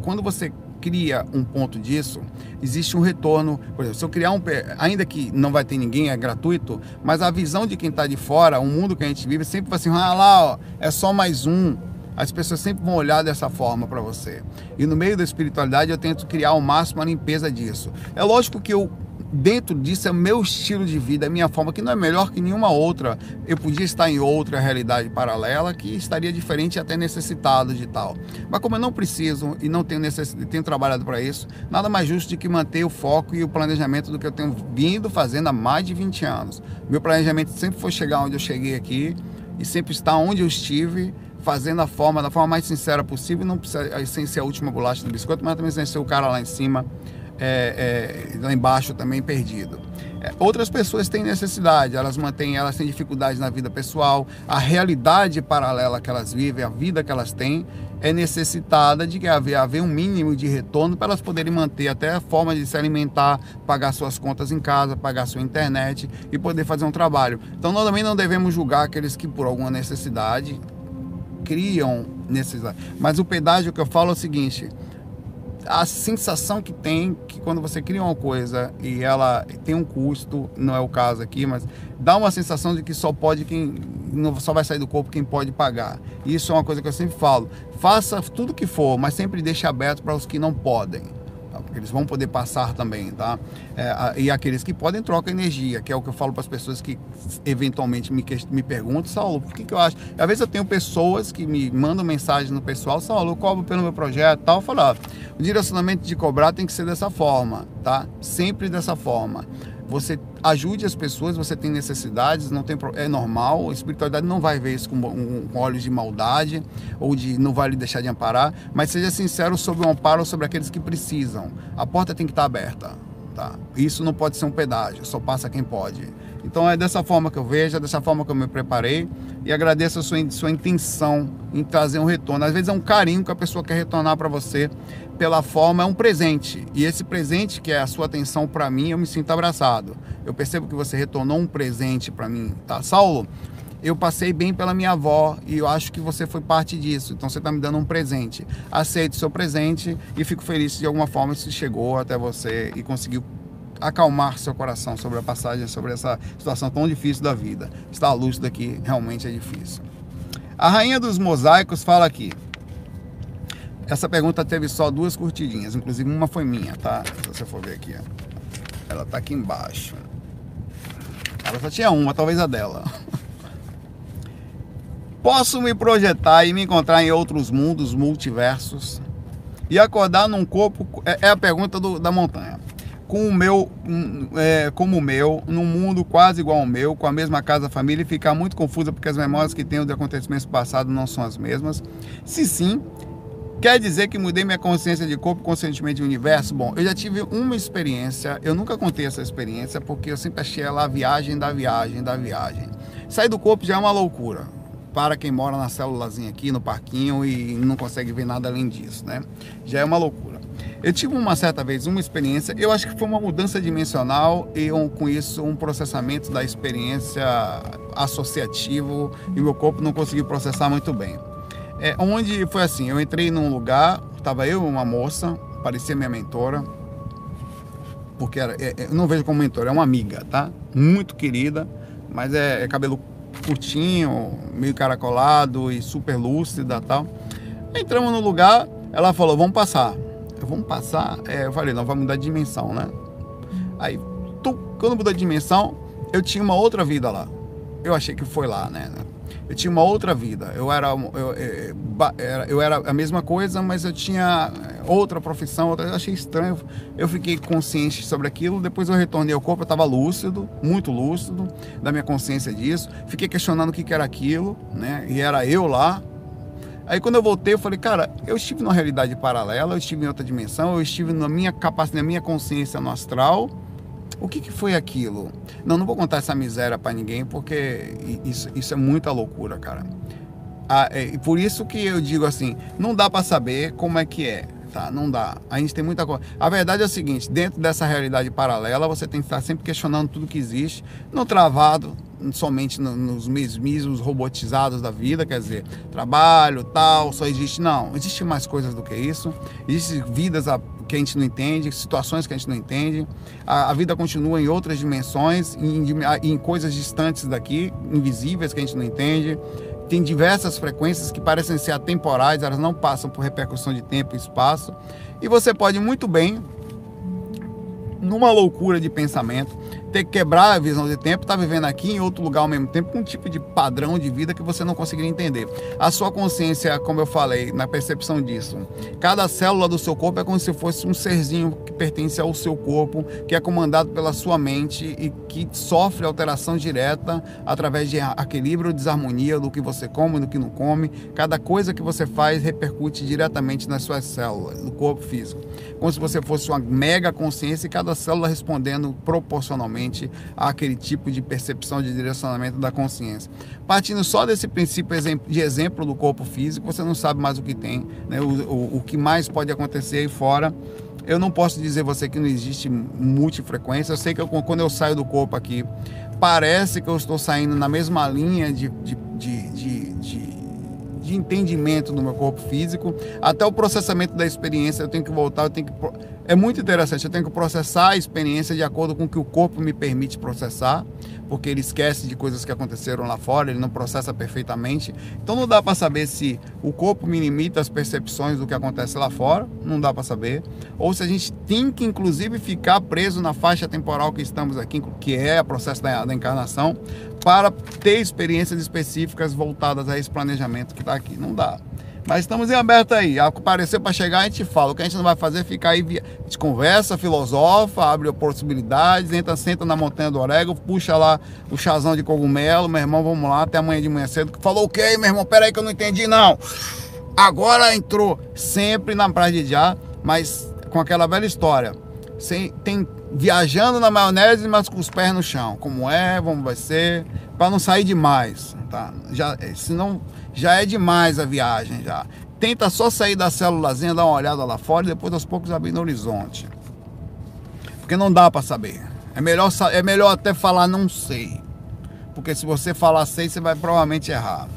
Quando você cria um ponto disso, existe um retorno. Por exemplo, se eu criar um. Ainda que não vai ter ninguém, é gratuito, mas a visão de quem está de fora, o mundo que a gente vive, sempre vai assim: ah lá, ó, é só mais um. As pessoas sempre vão olhar dessa forma para você. E no meio da espiritualidade eu tento criar ao máximo a limpeza disso. É lógico que eu dentro disso é meu estilo de vida, a minha forma, que não é melhor que nenhuma outra. Eu podia estar em outra realidade paralela que estaria diferente e até necessitado de tal. Mas como eu não preciso e não tenho necessidade, tenho trabalhado para isso, nada mais justo de que manter o foco e o planejamento do que eu tenho vindo fazendo há mais de 20 anos. Meu planejamento sempre foi chegar onde eu cheguei aqui e sempre estar onde eu estive fazendo a forma, da forma mais sincera possível, não precisa, sem ser a última bolacha do biscoito, mas também sem ser o cara lá em cima é, é, lá embaixo também perdido. É, outras pessoas têm necessidade, elas mantêm, elas têm dificuldades na vida pessoal, a realidade paralela que elas vivem, a vida que elas têm, é necessitada de haver, haver um mínimo de retorno para elas poderem manter até a forma de se alimentar, pagar suas contas em casa, pagar sua internet e poder fazer um trabalho. Então nós também não devemos julgar aqueles que por alguma necessidade criam necessidade. Mas o pedágio que eu falo é o seguinte: a sensação que tem que quando você cria uma coisa e ela tem um custo, não é o caso aqui, mas dá uma sensação de que só pode quem não só vai sair do corpo quem pode pagar. Isso é uma coisa que eu sempre falo. Faça tudo que for, mas sempre deixe aberto para os que não podem eles vão poder passar também, tá? É, e aqueles que podem troca energia, que é o que eu falo para as pessoas que eventualmente me, me perguntam, Saulo, por que, que eu acho? Às vezes eu tenho pessoas que me mandam mensagem no pessoal, Saulo, eu cobro pelo meu projeto tal, eu falo, ó, o direcionamento de cobrar tem que ser dessa forma, tá? Sempre dessa forma você ajude as pessoas, você tem necessidades, não tem é normal, a espiritualidade não vai ver isso com, com, olhos de maldade ou de não vai lhe deixar de amparar, mas seja sincero sobre o amparo sobre aqueles que precisam. A porta tem que estar aberta, tá? Isso não pode ser um pedágio, só passa quem pode. Então é dessa forma que eu vejo, é dessa forma que eu me preparei e agradeço a sua, sua intenção em trazer um retorno. Às vezes é um carinho que a pessoa quer retornar para você pela forma, é um presente. E esse presente, que é a sua atenção para mim, eu me sinto abraçado. Eu percebo que você retornou um presente para mim, tá? Saulo, eu passei bem pela minha avó e eu acho que você foi parte disso. Então você está me dando um presente. Aceito seu presente e fico feliz de alguma forma isso chegou até você e conseguiu acalmar seu coração sobre a passagem, sobre essa situação tão difícil da vida. Estar lúcido aqui realmente é difícil. A rainha dos mosaicos fala aqui. Essa pergunta teve só duas curtidinhas, inclusive uma foi minha, tá? Se você for ver aqui, ó. Ela tá aqui embaixo. Ela só tinha uma, talvez a dela. (laughs) Posso me projetar e me encontrar em outros mundos, multiversos e acordar num corpo. É, é a pergunta do, da montanha com o meu, é, como o meu, num mundo quase igual ao meu, com a mesma casa, família, e ficar muito confusa porque as memórias que tenho de acontecimentos passados não são as mesmas? Se sim, Quer dizer que mudei minha consciência de corpo conscientemente do universo? Bom, eu já tive uma experiência, eu nunca contei essa experiência porque eu sempre achei ela a viagem da viagem da viagem. Sair do corpo já é uma loucura. Para quem mora na célulazinha aqui, no parquinho e não consegue ver nada além disso, né? Já é uma loucura. Eu tive uma certa vez uma experiência, eu acho que foi uma mudança dimensional e com isso um processamento da experiência associativo e meu corpo não conseguiu processar muito bem. É, onde foi assim, eu entrei num lugar, estava eu e uma moça, parecia minha mentora, porque era, é, é, eu não vejo como mentora, é uma amiga, tá? Muito querida, mas é, é cabelo curtinho, meio caracolado e super lúcida tal. Entramos no lugar, ela falou, vamos passar. Vamos passar? É, eu falei, não, vai mudar de dimensão, né? Aí, tu, quando mudou de dimensão, eu tinha uma outra vida lá. Eu achei que foi lá, né? eu tinha uma outra vida. Eu era, eu, eu, eu era a mesma coisa, mas eu tinha outra profissão. Eu achei estranho. Eu fiquei consciente sobre aquilo. Depois eu retornei ao corpo. Eu estava lúcido, muito lúcido da minha consciência disso. Fiquei questionando o que, que era aquilo, né? E era eu lá. Aí quando eu voltei, eu falei, cara, eu estive numa realidade paralela, eu estive em outra dimensão, eu estive na minha capacidade, na minha consciência no astral o que, que foi aquilo? Não, não vou contar essa miséria para ninguém, porque isso, isso é muita loucura, cara. Ah, é, por isso que eu digo assim, não dá para saber como é que é, tá? Não dá. A gente tem muita coisa. A verdade é o seguinte, dentro dessa realidade paralela, você tem que estar sempre questionando tudo que existe, não travado, somente nos mesmos robotizados da vida, quer dizer, trabalho, tal, só existe. Não, existe mais coisas do que isso. Existem vidas que a gente não entende, situações que a gente não entende. A, a vida continua em outras dimensões, em, em coisas distantes daqui, invisíveis que a gente não entende tem diversas frequências que parecem ser atemporais, elas não passam por repercussão de tempo e espaço. E você pode muito bem, numa loucura de pensamento, ter que quebrar a visão de tempo, estar tá vivendo aqui em outro lugar ao mesmo tempo, com um tipo de padrão de vida que você não conseguiria entender. A sua consciência, como eu falei, na percepção disso, cada célula do seu corpo é como se fosse um serzinho pertence ao seu corpo, que é comandado pela sua mente e que sofre alteração direta através de equilíbrio desarmonia do que você come do que não come. Cada coisa que você faz repercute diretamente nas suas células, do corpo físico. Como se você fosse uma mega consciência e cada célula respondendo proporcionalmente àquele tipo de percepção de direcionamento da consciência. Partindo só desse princípio de exemplo do corpo físico, você não sabe mais o que tem, né? o, o, o que mais pode acontecer aí fora. Eu não posso dizer você que não existe multifrequência. Eu sei que eu, quando eu saio do corpo aqui, parece que eu estou saindo na mesma linha de, de, de, de, de entendimento do meu corpo físico, até o processamento da experiência, eu tenho que voltar, eu tenho que é muito interessante. Eu tenho que processar a experiência de acordo com o que o corpo me permite processar, porque ele esquece de coisas que aconteceram lá fora, ele não processa perfeitamente. Então não dá para saber se o corpo me limita as percepções do que acontece lá fora, não dá para saber. Ou se a gente tem que, inclusive, ficar preso na faixa temporal que estamos aqui, que é o processo da, da encarnação, para ter experiências específicas voltadas a esse planejamento que está aqui. Não dá. Mas estamos em aberto aí. Apareceu para chegar, a gente fala. O que a gente não vai fazer é ficar aí, a gente conversa, filosofa, abre possibilidades, entra, senta na montanha do orégano, puxa lá o chazão de cogumelo, meu irmão, vamos lá, até amanhã de manhã cedo. Falou o quê, meu irmão? Pera aí que eu não entendi, não. Agora entrou sempre na praia de Já, mas com aquela velha história. Sem, tem viajando na maionese, mas com os pés no chão. Como é, como vai ser, para não sair demais, tá? Já, eh, senão já é demais a viagem já. Tenta só sair da célulazinha, dar uma olhada lá fora e depois aos poucos abrir no horizonte. Porque não dá para saber. É melhor, é melhor até falar não sei. Porque se você falar sei, você vai provavelmente errar.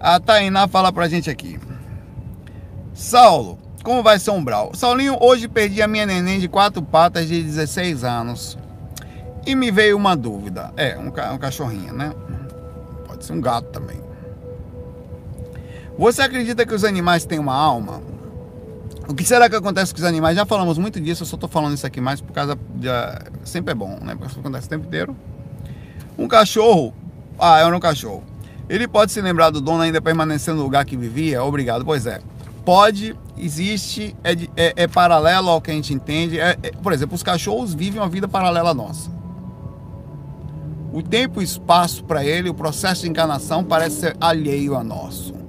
A Tainá fala pra gente aqui. Saulo, como vai ser umbral? Saulinho, hoje perdi a minha neném de quatro patas de 16 anos. E me veio uma dúvida. É, um, um cachorrinho, né? Pode ser um gato também. Você acredita que os animais têm uma alma? O que será que acontece com os animais? Já falamos muito disso, eu só estou falando isso aqui mais por causa de. Sempre é bom, né? Porque isso acontece o tempo inteiro. Um cachorro. Ah, era um cachorro. Ele pode se lembrar do dono ainda permanecer no lugar que vivia? Obrigado. Pois é. Pode, existe, é, é, é paralelo ao que a gente entende. É, é, por exemplo, os cachorros vivem uma vida paralela à nossa. O tempo e espaço para ele, o processo de encarnação parece ser alheio a nosso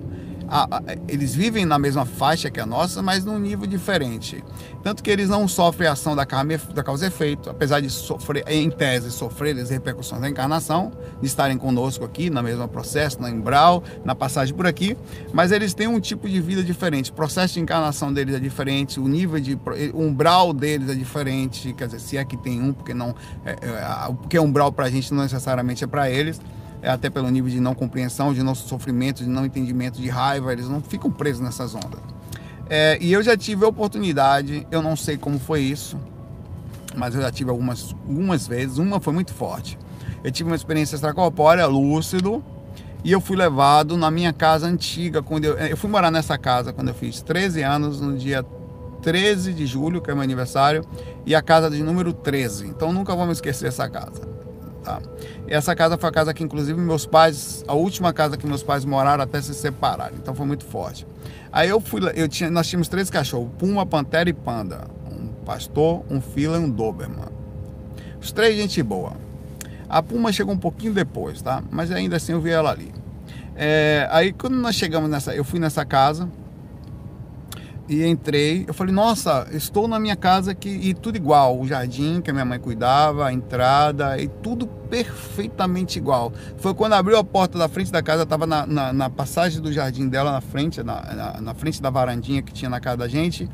a, a, eles vivem na mesma faixa que a nossa, mas num nível diferente. Tanto que eles não sofrem a ação da, da causa e efeito, apesar de sofrer, em tese, sofrer as repercussões da encarnação, de estarem conosco aqui, no mesmo processo, no embral, na passagem por aqui, mas eles têm um tipo de vida diferente. O processo de encarnação deles é diferente, o nível de. o umbral deles é diferente, quer dizer, se é que tem um, porque não. É, é, porque umbral para a gente não necessariamente é para eles até pelo nível de não compreensão, de não sofrimento, de não entendimento, de raiva, eles não ficam presos nessas ondas. É, e eu já tive a oportunidade, eu não sei como foi isso, mas eu já tive algumas, algumas vezes, uma foi muito forte. Eu tive uma experiência extracorpórea, lúcido, e eu fui levado na minha casa antiga, quando eu, eu fui morar nessa casa quando eu fiz 13 anos, no dia 13 de julho, que é meu aniversário, e a casa de número 13. Então nunca me esquecer dessa casa. Tá? Essa casa foi a casa que, inclusive, meus pais, a última casa que meus pais moraram até se separarem. Então foi muito forte. Aí eu fui, eu tinha, nós tínhamos três cachorros: Puma, Pantera e Panda. Um pastor, um fila e um Doberman. Os três, gente boa. A Puma chegou um pouquinho depois, tá? Mas ainda assim eu vi ela ali. É, aí quando nós chegamos nessa, eu fui nessa casa, e entrei. Eu falei, nossa, estou na minha casa aqui e tudo igual. O jardim que a minha mãe cuidava, a entrada e tudo perfeitamente igual. Foi quando abriu a porta da frente da casa, estava na, na, na, passagem do jardim dela, na frente, na, na, na frente da varandinha que tinha na casa da gente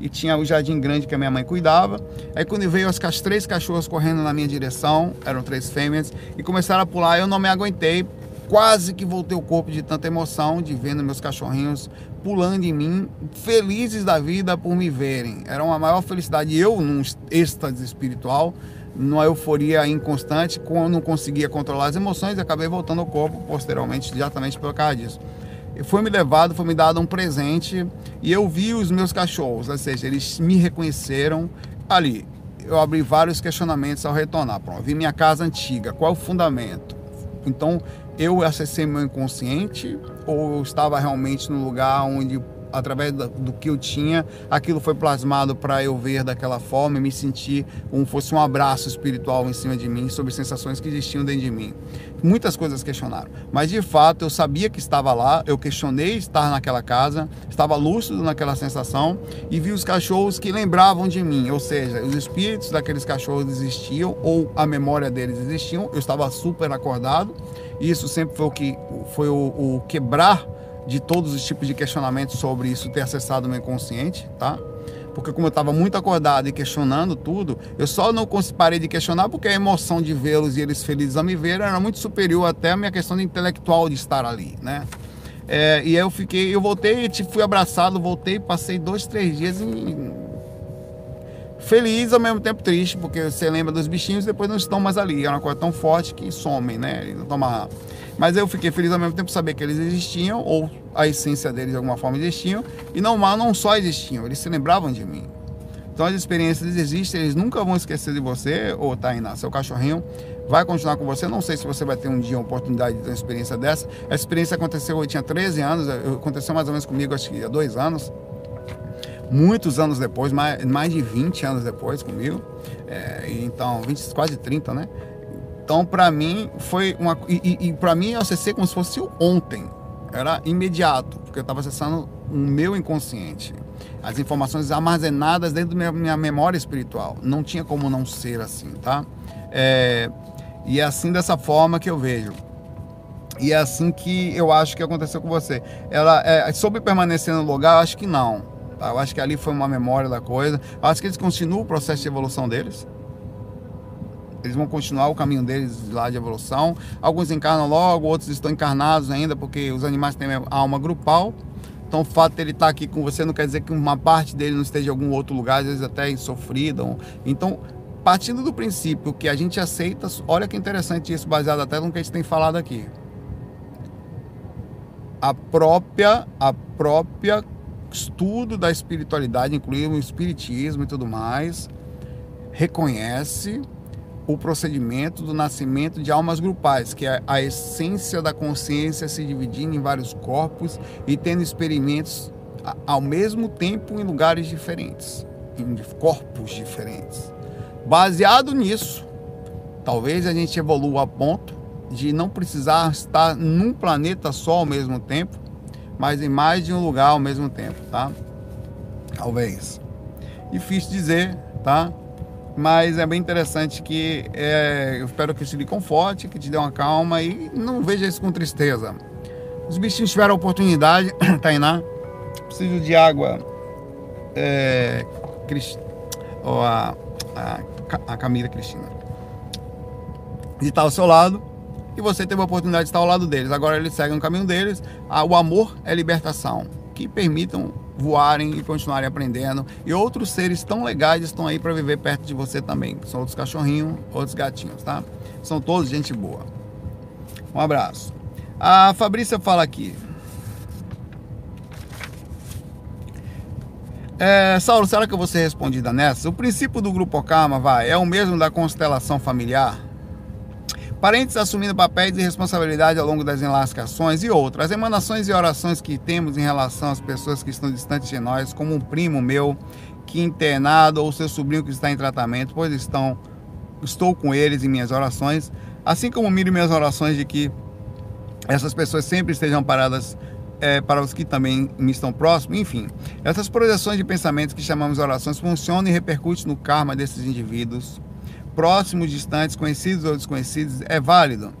e tinha o jardim grande que a minha mãe cuidava. Aí quando veio as três cachorras correndo na minha direção, eram três fêmeas, e começaram a pular, eu não me aguentei, quase que voltei o corpo de tanta emoção de vendo meus cachorrinhos pulando em mim, felizes da vida por me verem. Era uma maior felicidade. Eu, num êxtase espiritual, numa euforia inconstante, quando não conseguia controlar as emoções, acabei voltando ao corpo posteriormente, exatamente por causa disso. Foi me levado, foi me dado um presente e eu vi os meus cachorros, ou seja, eles me reconheceram ali. Eu abri vários questionamentos ao retornar. Pronto, vi minha casa antiga, qual o fundamento? Então, eu acessei meu inconsciente ou eu estava realmente no lugar onde através do que eu tinha, aquilo foi plasmado para eu ver daquela forma e me sentir como fosse um abraço espiritual em cima de mim sobre sensações que existiam dentro de mim. Muitas coisas questionaram, mas de fato eu sabia que estava lá, eu questionei estar naquela casa, estava lúcido naquela sensação e vi os cachorros que lembravam de mim, ou seja, os espíritos daqueles cachorros existiam ou a memória deles existiam, eu estava super acordado isso sempre foi o que foi o, o quebrar de todos os tipos de questionamentos sobre isso ter acessado o meu inconsciente, tá? Porque como eu estava muito acordado e questionando tudo, eu só não parei de questionar porque a emoção de vê-los e eles felizes a me ver era muito superior até a minha questão intelectual de estar ali, né? É, e aí eu fiquei, eu voltei, fui abraçado, voltei, passei dois, três dias em feliz ao mesmo tempo triste, porque você lembra dos bichinhos e depois não estão mais ali. É uma coisa tão forte que somem, né? não toma... Mas eu fiquei feliz ao mesmo tempo saber que eles existiam, ou a essência deles de alguma forma existiam, e não, não só existiam, eles se lembravam de mim. Então as experiências existem, eles nunca vão esquecer de você, ou Tainá, seu cachorrinho vai continuar com você. Não sei se você vai ter um dia a oportunidade de ter uma experiência dessa. Essa experiência aconteceu, eu tinha 13 anos, aconteceu mais ou menos comigo, acho que há dois anos muitos anos depois, mais, mais de 20 anos depois comigo, é, então 20, quase 30, né? Então, para mim, foi uma. E, e, e para mim, eu acessei como se fosse ontem. Era imediato, porque eu estava acessando o meu inconsciente. As informações armazenadas dentro da minha, memória espiritual. Não tinha como não ser assim, tá? É, e é assim dessa forma que eu vejo. E é assim que eu acho que aconteceu com você. Ela é, sobre permanecer no lugar, eu acho que não. Tá? Eu acho que ali foi uma memória da coisa. Eu acho que eles continuam o processo de evolução deles. Eles vão continuar o caminho deles lá de evolução. Alguns encarnam logo, outros estão encarnados ainda, porque os animais têm alma grupal. Então, o fato de ele estar aqui com você não quer dizer que uma parte dele não esteja em algum outro lugar, às vezes até sofrida. Então, partindo do princípio que a gente aceita, olha que interessante isso, baseado até no que a gente tem falado aqui. A própria, a própria estudo da espiritualidade, incluindo o espiritismo e tudo mais, reconhece o procedimento do nascimento de almas grupais, que é a essência da consciência se dividindo em vários corpos e tendo experimentos ao mesmo tempo em lugares diferentes, em corpos diferentes. Baseado nisso, talvez a gente evolua a ponto de não precisar estar num planeta só ao mesmo tempo, mas em mais de um lugar ao mesmo tempo, tá? Talvez. Difícil dizer, tá? Mas é bem interessante que é, eu espero que isso lhe conforte, que te dê uma calma e não veja isso com tristeza. Os bichinhos tiveram a oportunidade, (coughs) Tainá, preciso de água. É, Crist... a, a, a Camila Cristina. De estar ao seu lado e você teve a oportunidade de estar ao lado deles. Agora eles seguem o caminho deles. Ah, o amor é libertação. Que permitam voarem e continuarem aprendendo. E outros seres tão legais estão aí para viver perto de você também. São outros cachorrinhos, outros gatinhos, tá? São todos gente boa. Um abraço. A Fabrícia fala aqui. É, Saulo, será que eu vou ser respondida nessa? O princípio do grupo Karma, vai, é o mesmo da constelação familiar? Parentes assumindo papéis de responsabilidade ao longo das enlascações e outras. As emanações e orações que temos em relação às pessoas que estão distantes de nós, como um primo meu que internado ou seu sobrinho que está em tratamento, pois estão estou com eles em minhas orações, assim como miro minhas orações de que essas pessoas sempre estejam paradas é, para os que também me estão próximos, enfim. Essas projeções de pensamentos que chamamos orações funcionam e repercutem no karma desses indivíduos próximos, distantes, conhecidos ou desconhecidos, é válido.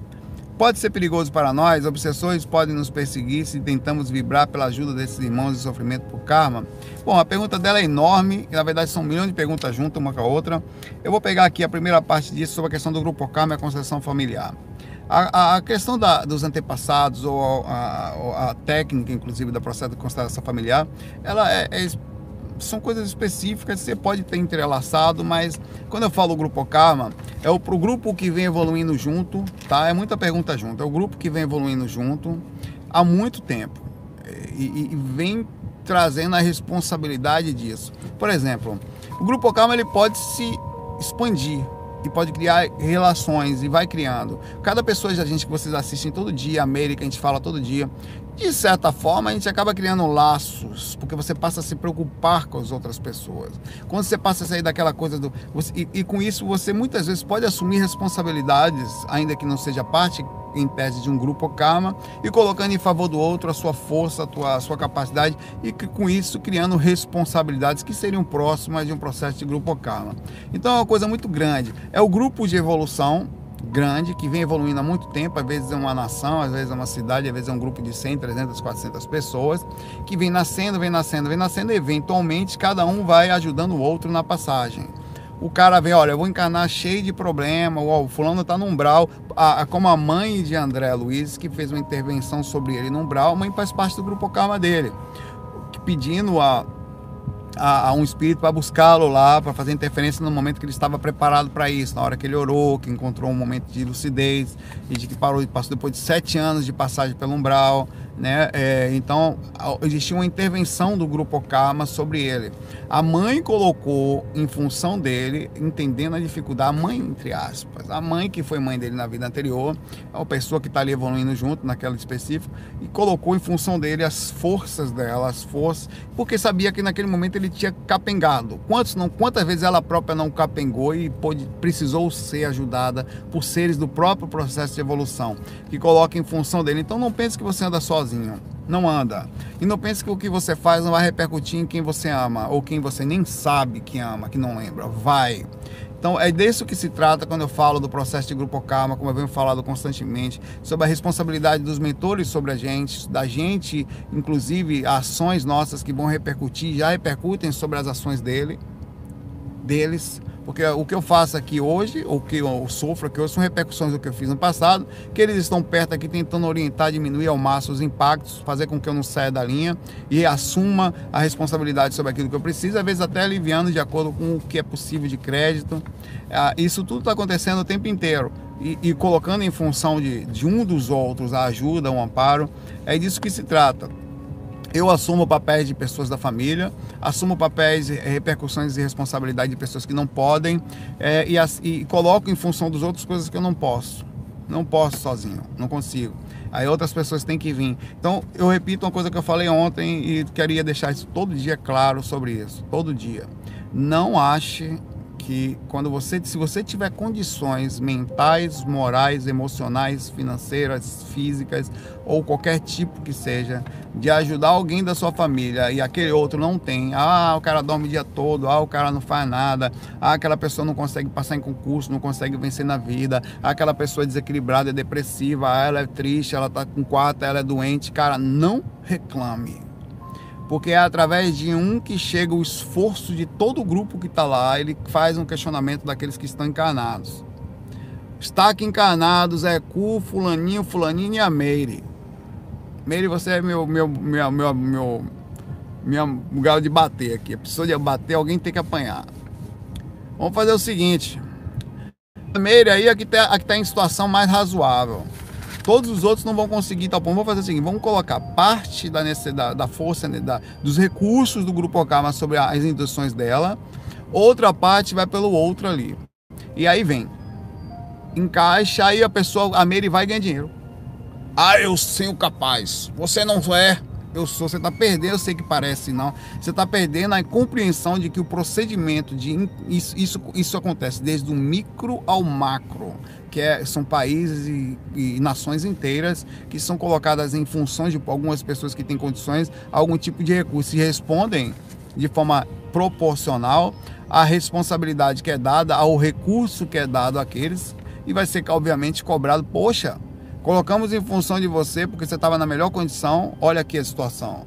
Pode ser perigoso para nós, obsessores podem nos perseguir se tentamos vibrar pela ajuda desses irmãos de sofrimento por karma. Bom, a pergunta dela é enorme, na verdade são um milhão de perguntas juntas, uma com a outra. Eu vou pegar aqui a primeira parte disso sobre a questão do grupo karma e a concessão familiar. A, a questão da, dos antepassados ou a, a, técnica, inclusive, da processo de constelação familiar, ela é, é são coisas específicas, você pode ter entrelaçado, mas quando eu falo grupo Karma, é o pro grupo que vem evoluindo junto, tá? É muita pergunta junto. É o grupo que vem evoluindo junto há muito tempo e, e vem trazendo a responsabilidade disso. Por exemplo, o grupo Karma ele pode se expandir e pode criar relações e vai criando. Cada pessoa da gente que vocês assistem todo dia, América, a gente fala todo dia, de certa forma, a gente acaba criando laços, porque você passa a se preocupar com as outras pessoas. Quando você passa a sair daquela coisa do. Você, e, e, com isso você muitas vezes pode assumir responsabilidades, ainda que não seja parte em tese de um grupo karma, e colocando em favor do outro a sua força, a, a sua capacidade, e que, com isso criando responsabilidades que seriam próximas de um processo de grupo karma. Então é uma coisa muito grande. É o grupo de evolução grande que vem evoluindo há muito tempo, às vezes é uma nação, às vezes é uma cidade, às vezes é um grupo de 100, 300, 400 pessoas, que vem nascendo, vem nascendo, vem nascendo, e eventualmente cada um vai ajudando o outro na passagem. O cara vem, olha, eu vou encarnar cheio de problema, o fulano está no umbral, a, a, como a mãe de André Luiz, que fez uma intervenção sobre ele no umbral, a mãe faz parte do grupo Karma dele, pedindo a a, a um espírito para buscá-lo lá, para fazer interferência no momento que ele estava preparado para isso, na hora que ele orou, que encontrou um momento de lucidez e de que parou, passou depois de sete anos de passagem pelo umbral, né? É, então existia uma intervenção do grupo Karma sobre ele. A mãe colocou em função dele, entendendo a dificuldade, a mãe entre aspas, a mãe que foi mãe dele na vida anterior, a pessoa que está ali evoluindo junto naquela específica, e colocou em função dele as forças dela, as forças, porque sabia que naquele momento ele tinha capengado. Quantos não, quantas vezes ela própria não capengou e pôde, precisou ser ajudada por seres do próprio processo de evolução, que coloca em função dele. Então não pense que você anda sozinho sozinho. Não anda. E não pense que o que você faz não vai repercutir em quem você ama, ou quem você nem sabe que ama, que não lembra. Vai. Então é disso que se trata quando eu falo do processo de grupo karma, como eu venho falando constantemente, sobre a responsabilidade dos mentores sobre a gente, da gente, inclusive ações nossas que vão repercutir, já repercutem sobre as ações dele, deles. Porque o que eu faço aqui hoje, ou que eu sofro aqui hoje, são repercussões do que eu fiz no passado, que eles estão perto aqui tentando orientar, diminuir ao máximo os impactos, fazer com que eu não saia da linha e assuma a responsabilidade sobre aquilo que eu preciso, às vezes até aliviando de acordo com o que é possível de crédito. Ah, isso tudo está acontecendo o tempo inteiro. E, e colocando em função de, de um dos outros a ajuda, um amparo, é disso que se trata eu assumo papéis de pessoas da família, assumo papéis, repercussões e responsabilidade de pessoas que não podem é, e, as, e coloco em função dos outros coisas que eu não posso. Não posso sozinho, não consigo. Aí outras pessoas têm que vir. Então, eu repito uma coisa que eu falei ontem e queria deixar isso todo dia claro sobre isso. Todo dia. Não ache que quando você, se você tiver condições mentais, morais, emocionais, financeiras, físicas ou qualquer tipo que seja, de ajudar alguém da sua família e aquele outro não tem, ah, o cara dorme o dia todo, ah, o cara não faz nada, ah, aquela pessoa não consegue passar em concurso, não consegue vencer na vida, ah, aquela pessoa é desequilibrada, é depressiva, ah, ela é triste, ela tá com quatro, ela é doente, cara, não reclame porque é através de um que chega o esforço de todo o grupo que está lá, ele faz um questionamento daqueles que estão encarnados. Está aqui encarnados é Cu, Fulaninho, Fulaninho e a Meire. Meire, você é meu, meu, meu, meu, meu, meu lugar de bater aqui. A pessoa de bater, alguém tem que apanhar. Vamos fazer o seguinte. A Meire aí é que está tá em situação mais razoável todos os outros não vão conseguir tal ponto. Vamos fazer o seguinte: vamos colocar parte da, necessidade, da força, né, da, dos recursos do grupo Okama sobre as intenções dela, outra parte vai pelo outro ali. E aí vem, encaixa, aí a pessoa, a Mary vai ganhar dinheiro. Ah, eu o capaz. Você não é. Eu sou. Você está perdendo, eu sei que parece não. Você está perdendo a compreensão de que o procedimento de isso, isso, isso acontece desde o micro ao macro que é, são países e, e, nações inteiras que são colocadas em função de algumas pessoas que têm condições algum tipo de recurso e respondem de forma proporcional à responsabilidade que é dada, ao recurso que é dado àqueles e vai ser obviamente cobrado, poxa, colocamos em função de você porque você estava na melhor condição, olha aqui a situação.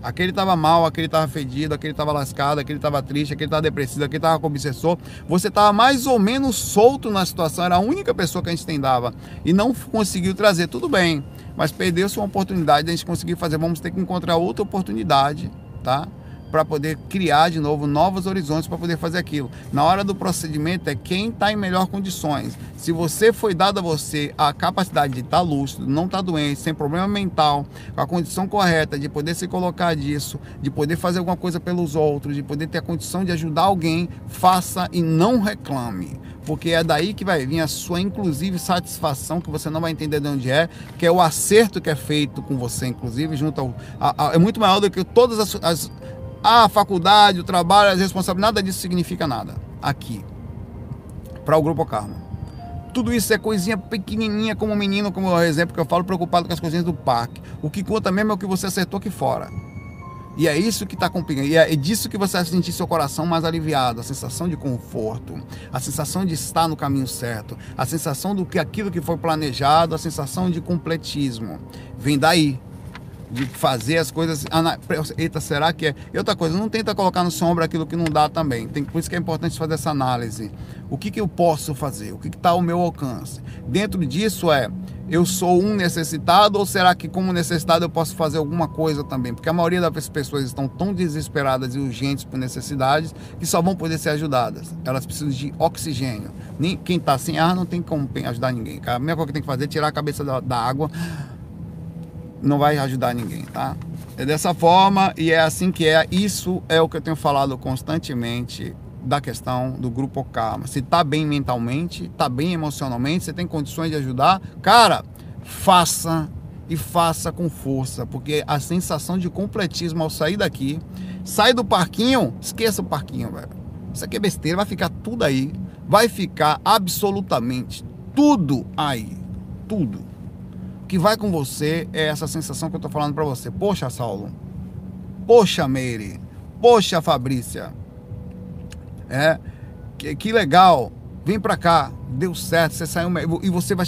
Aquele estava mal, aquele estava fedido, aquele estava lascado, aquele estava triste, aquele estava depressivo, aquele estava com obsessor. Você estava mais ou menos solto na situação, era a única pessoa que a gente tendava e não conseguiu trazer. Tudo bem, mas perdeu-se uma oportunidade de a gente conseguir fazer. Vamos ter que encontrar outra oportunidade, tá? Para poder criar de novo novos horizontes para poder fazer aquilo. Na hora do procedimento é quem está em melhor condições. Se você foi dado a você a capacidade de estar tá lúcido, não estar tá doente, sem problema mental, com a condição correta de poder se colocar disso, de poder fazer alguma coisa pelos outros, de poder ter a condição de ajudar alguém, faça e não reclame porque é daí que vai vir a sua inclusive satisfação que você não vai entender de onde é, que é o acerto que é feito com você, inclusive junto ao, a, a, é muito maior do que todas as, as, a faculdade, o trabalho, as responsabilidades, nada disso significa nada aqui, para o Grupo Karma. Tudo isso é coisinha pequenininha, como o menino, como o exemplo que eu falo, preocupado com as coisinhas do parque. O que conta mesmo é o que você acertou aqui fora. E é isso que está complicando. E é disso que você vai sentir seu coração mais aliviado, a sensação de conforto, a sensação de estar no caminho certo, a sensação do que aquilo que foi planejado, a sensação de completismo. Vem daí de fazer as coisas. Eita, será que é? E outra coisa, não tenta colocar no sombra aquilo que não dá também. Tem, por isso que é importante fazer essa análise. O que, que eu posso fazer? O que está ao meu alcance? Dentro disso é, eu sou um necessitado ou será que como necessitado eu posso fazer alguma coisa também? Porque a maioria das pessoas estão tão desesperadas e urgentes por necessidades que só vão poder ser ajudadas. Elas precisam de oxigênio. Nem, quem está sem ar não tem como ajudar ninguém. A primeira coisa que tem que fazer é tirar a cabeça da, da água não vai ajudar ninguém, tá? É dessa forma e é assim que é. Isso é o que eu tenho falado constantemente da questão do grupo Karma. Se tá bem mentalmente, tá bem emocionalmente, você tem condições de ajudar, cara, faça e faça com força, porque a sensação de completismo ao sair daqui, sai do parquinho, esqueça o parquinho, velho. Isso aqui é besteira, vai ficar tudo aí, vai ficar absolutamente tudo aí, tudo que vai com você é essa sensação que eu estou falando para você. Poxa, Saulo. Poxa, Meire. Poxa, Fabrícia. É, que, que legal. Vem para cá. Deu certo. Você saiu e você vai.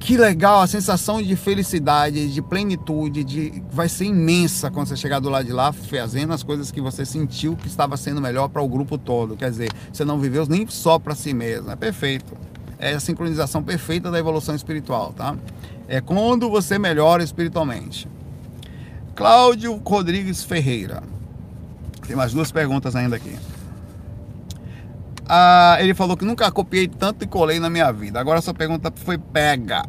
Que legal, a sensação de felicidade, de plenitude, de vai ser imensa quando você chegar do lado de lá, fazendo as coisas que você sentiu que estava sendo melhor para o grupo todo. Quer dizer, você não viveu nem só para si mesmo. É perfeito. É a sincronização perfeita da evolução espiritual, tá? É quando você melhora espiritualmente. Cláudio Rodrigues Ferreira. Tem mais duas perguntas ainda aqui. Ah, ele falou que nunca copiei tanto e colei na minha vida. Agora essa pergunta foi pega.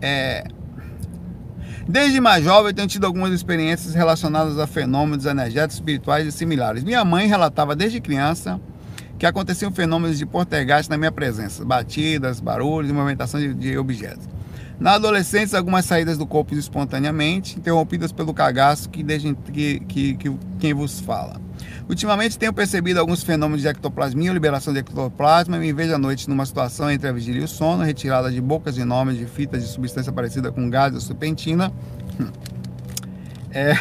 É, Desde mais jovem, tenho tido algumas experiências relacionadas a fenômenos energéticos, espirituais e similares. Minha mãe relatava desde criança que aconteciam fenômenos de portergast na minha presença, batidas, barulhos e movimentação de, de objetos. Na adolescência, algumas saídas do corpo espontaneamente, interrompidas pelo cagaço que, desde, que, que, que quem vos fala. Ultimamente tenho percebido alguns fenômenos de ectoplasmia liberação de ectoplasma e me vejo à noite numa situação entre a vigília e o sono, retirada de bocas enormes de fitas de substância parecida com gás ou serpentina. É,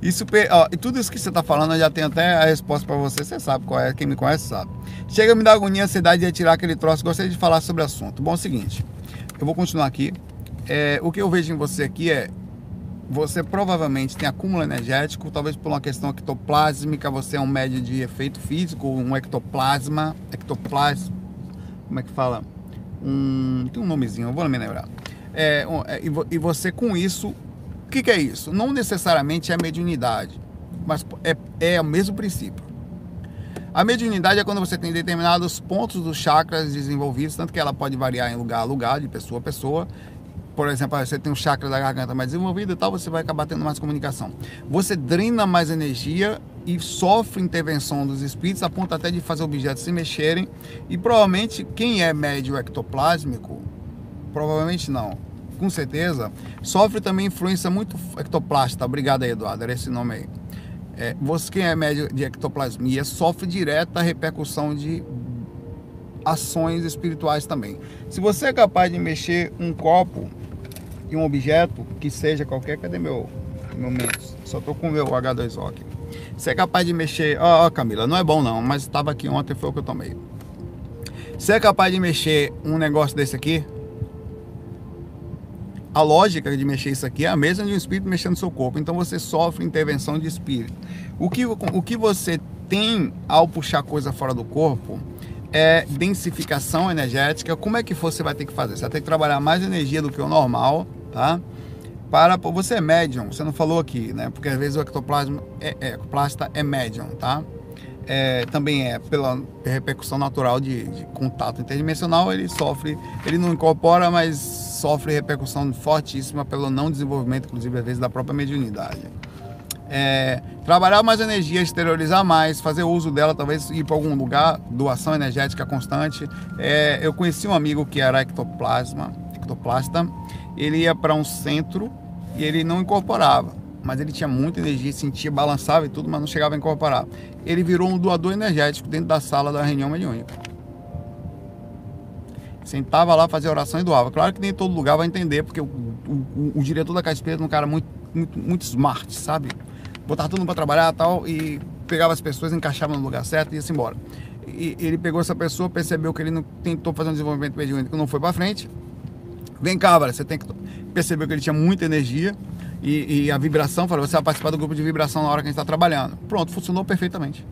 isso, ó, e tudo isso que você está falando, eu já tenho até a resposta para você. Você sabe qual é, quem me conhece sabe. Chega a me dar agonia, ansiedade de retirar aquele troço. Gostaria de falar sobre o assunto. Bom, é o seguinte, eu vou continuar aqui. É, o que eu vejo em você aqui é você provavelmente tem acúmulo energético, talvez por uma questão ectoplásmica, você é um médio de efeito físico, um ectoplasma, ectoplasma, como é que fala? Um, tem um nomezinho, eu vou me lembrar. É, é e você com isso, o que, que, é isso? Não necessariamente é mediunidade, mas é, é o mesmo princípio. A mediunidade é quando você tem determinados pontos dos chakras desenvolvidos, tanto que ela pode variar em lugar a lugar, de pessoa a pessoa, por exemplo, você tem um chakra da garganta mais desenvolvido e tal, você vai acabar tendo mais comunicação. Você drena mais energia e sofre intervenção dos espíritos, a ponto até de fazer objetos se mexerem. E provavelmente quem é médio ectoplásmico, provavelmente não, com certeza, sofre também influência muito ectoplasta. Obrigado aí, Eduardo, era esse nome aí. É, você quem é médio de ectoplasmia sofre direta repercussão de ações espirituais também. Se você é capaz de mexer um copo e um objeto que seja qualquer. Cadê meu, Mentos? Só tô com o meu H2O aqui. Você é capaz de mexer. Ó, oh, Camila, não é bom não, mas estava aqui ontem, foi o que eu tomei. Você é capaz de mexer um negócio desse aqui? A lógica de mexer isso aqui é a mesma de um espírito mexendo no seu corpo. Então você sofre intervenção de espírito. O que, o que você tem ao puxar coisa fora do corpo é densificação energética. Como é que você vai ter que fazer? Você vai ter que trabalhar mais energia do que o normal tá? Para você é médium, você não falou aqui, né? Porque às vezes o ectoplasma é, é ectoplasta é médium, tá? É, também é pela repercussão natural de, de, contato interdimensional, ele sofre, ele não incorpora, mas sofre repercussão fortíssima pelo não desenvolvimento, inclusive às vezes da própria mediunidade. É, trabalhar mais energia, exteriorizar mais, fazer uso dela, talvez ir para algum lugar, doação energética constante. É, eu conheci um amigo que era ectoplasma, ectoplasta, ele ia para um centro e ele não incorporava. Mas ele tinha muita energia, sentia, balançava e tudo, mas não chegava a incorporar. Ele virou um doador energético dentro da sala da reunião mediúnica. Sentava lá, fazia oração e doava. Claro que nem todo lugar vai entender, porque o, o, o diretor da Casa Espírita é um cara muito, muito, muito smart, sabe? Botava todo mundo para trabalhar tal, e pegava as pessoas, encaixava no lugar certo e ia-se embora. E ele pegou essa pessoa, percebeu que ele não tentou fazer um desenvolvimento mediúnico, não foi para frente, Vem cá, você tem que perceber que ele tinha muita energia e, e, a vibração, falou, você vai participar do grupo de vibração na hora que a gente está trabalhando. Pronto, funcionou perfeitamente.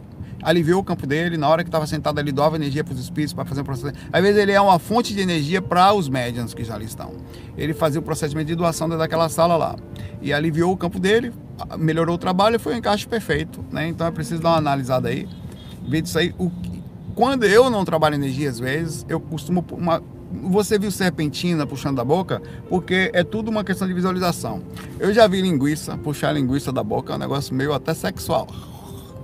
Aliviou o campo dele, na hora que estava sentado ali, doava energia para os espíritos para fazer o processo. Às vezes ele é uma fonte de energia para os médiums que já ali estão. Ele fazia o procedimento de doação daquela sala lá. E aliviou o campo dele, melhorou o trabalho e foi um encaixe perfeito. Né? Então é preciso dar uma analisada aí, ver disso aí. O, quando eu não trabalho energia, às vezes, eu costumo uma, você viu serpentina puxando da boca? Porque é tudo uma questão de visualização. Eu já vi linguiça, puxar linguiça da boca é um negócio meio até sexual.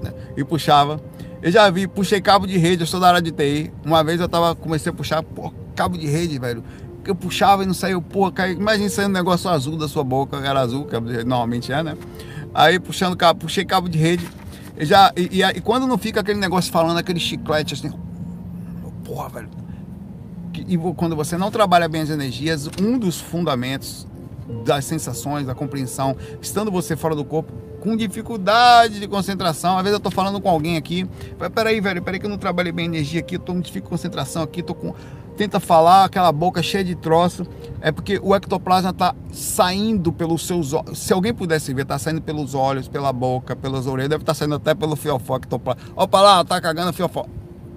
Né? E puxava. Eu já vi, puxei cabo de rede, eu sou da área de TI. Uma vez eu tava, comecei a puxar, pô, cabo de rede, velho. Eu puxava e não saiu, pô, caiu. Imagina saindo um negócio azul da sua boca, era azul, que normalmente é, né? Aí puxando cabo, puxei cabo de rede. já, e, e, e quando não fica aquele negócio falando, aquele chiclete assim, porra, velho e quando você não trabalha bem as energias, um dos fundamentos das sensações, da compreensão, estando você fora do corpo, com dificuldade de concentração. Às vezes eu tô falando com alguém aqui, peraí, velho, peraí que eu não trabalhei bem a energia aqui, eu tô com dificuldade de concentração aqui, tô com. Tenta falar, aquela boca cheia de troço. É porque o ectoplasma tá saindo pelos seus olhos. Se alguém pudesse ver, tá saindo pelos olhos, pela boca, pelas orelhas, deve estar tá saindo até pelo fiofó ectoplasma. Opa lá, tá cagando fiofó.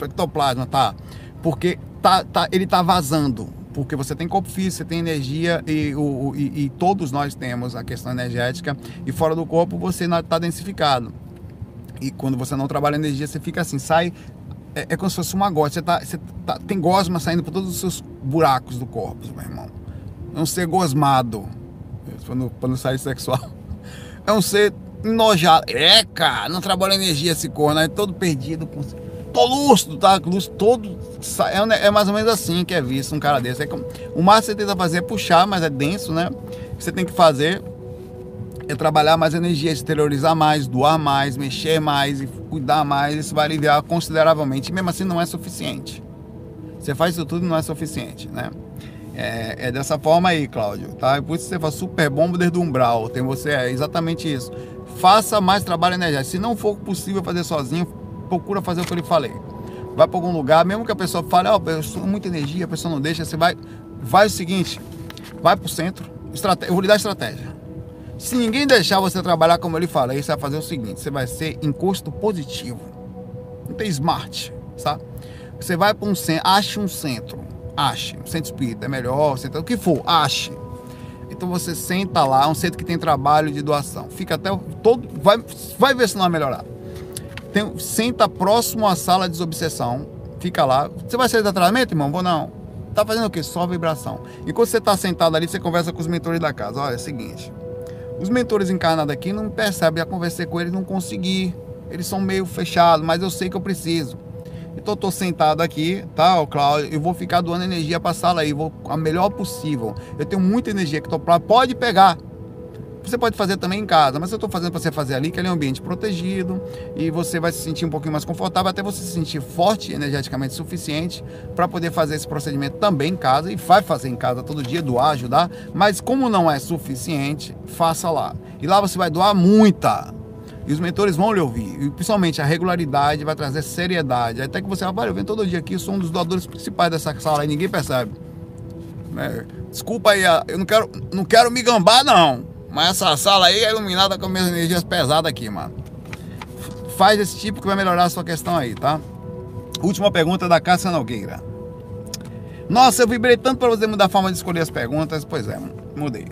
Ectoplasma, tá? Porque tá, tá, ele está vazando. Porque você tem corpo físico, você tem energia e, o, e, e todos nós temos a questão energética. E fora do corpo você está densificado. E quando você não trabalha energia, você fica assim, sai. É, é como se fosse uma gosma. Você, tá, você tá, tem gosma saindo por todos os seus buracos do corpo, meu irmão. É um ser gosmado. Para não, sair sexual. É um ser enojado. É, cara, não trabalha energia esse corno, é todo perdido. Com tô lúcido, tá? Lúcido todo. É, é, mais ou menos assim que é visto um cara desse. É como, o máximo que você tenta fazer é puxar, mas é denso, né? Você tem que fazer. é trabalhar mais energia, exteriorizar mais, doar mais, mexer mais e cuidar mais. Isso vai aliviar consideravelmente. E mesmo assim não é suficiente. Você faz isso tudo não é suficiente, né? É, é dessa forma aí, Cláudio, tá? Por isso você faz super bomba desde o umbral. Tem você, é exatamente isso. Faça mais trabalho energético. Se não for possível fazer sozinho, procura fazer o que eu lhe falei. Vai para algum lugar, mesmo que a pessoa fale, ó, oh, eu sou muita energia, a pessoa não deixa, você vai. Vai o seguinte, vai pro centro, estrate... eu vou lhe dar estratégia. Se ninguém deixar você trabalhar como eu lhe falei, você vai fazer o seguinte: você vai ser em custo positivo. Não tem smart, sabe? Você vai para um centro, ache um centro, ache, um centro espírita é melhor, centro, o que for, ache. Então você senta lá, um centro que tem trabalho de doação. Fica até todo, vai, vai ver se não vai melhorar. Tem, senta próximo à sala de desobsessão, fica lá. Você vai sair do tratamento, irmão? Vou não. Tá fazendo o quê? Só vibração. Enquanto você está sentado ali, você conversa com os mentores da casa. Olha, é o seguinte. Os mentores encarnados aqui não percebem, já conversei com eles, não consegui. Eles são meio fechados, mas eu sei que eu preciso. Então eu tô sentado aqui, tá, o Cláudio, eu vou ficar doando energia para a sala aí, vou a melhor possível. Eu tenho muita energia que tô pra, pode pegar. Você pode fazer também em casa, mas eu estou fazendo para você fazer ali, que é um ambiente protegido e você vai se sentir um pouquinho mais confortável, até você se sentir forte energeticamente suficiente para poder fazer esse procedimento também em casa e vai fazer em casa todo dia, doar, ajudar, mas como não é suficiente, faça lá. E lá você vai doar muita. E os mentores vão lhe ouvir. E principalmente a regularidade vai trazer seriedade. Até que você vai, eu venho todo dia aqui, sou um dos doadores principais dessa sala e ninguém percebe. É, desculpa aí, eu não quero, não quero me gambar, não. Mas essa sala aí é iluminada com minhas energias pesadas aqui, mano. Faz esse tipo que vai melhorar a sua questão aí, tá? Última pergunta da Cássia Nogueira. Nossa, eu vibrei tanto para você mudar a forma de escolher as perguntas. Pois é, mudei.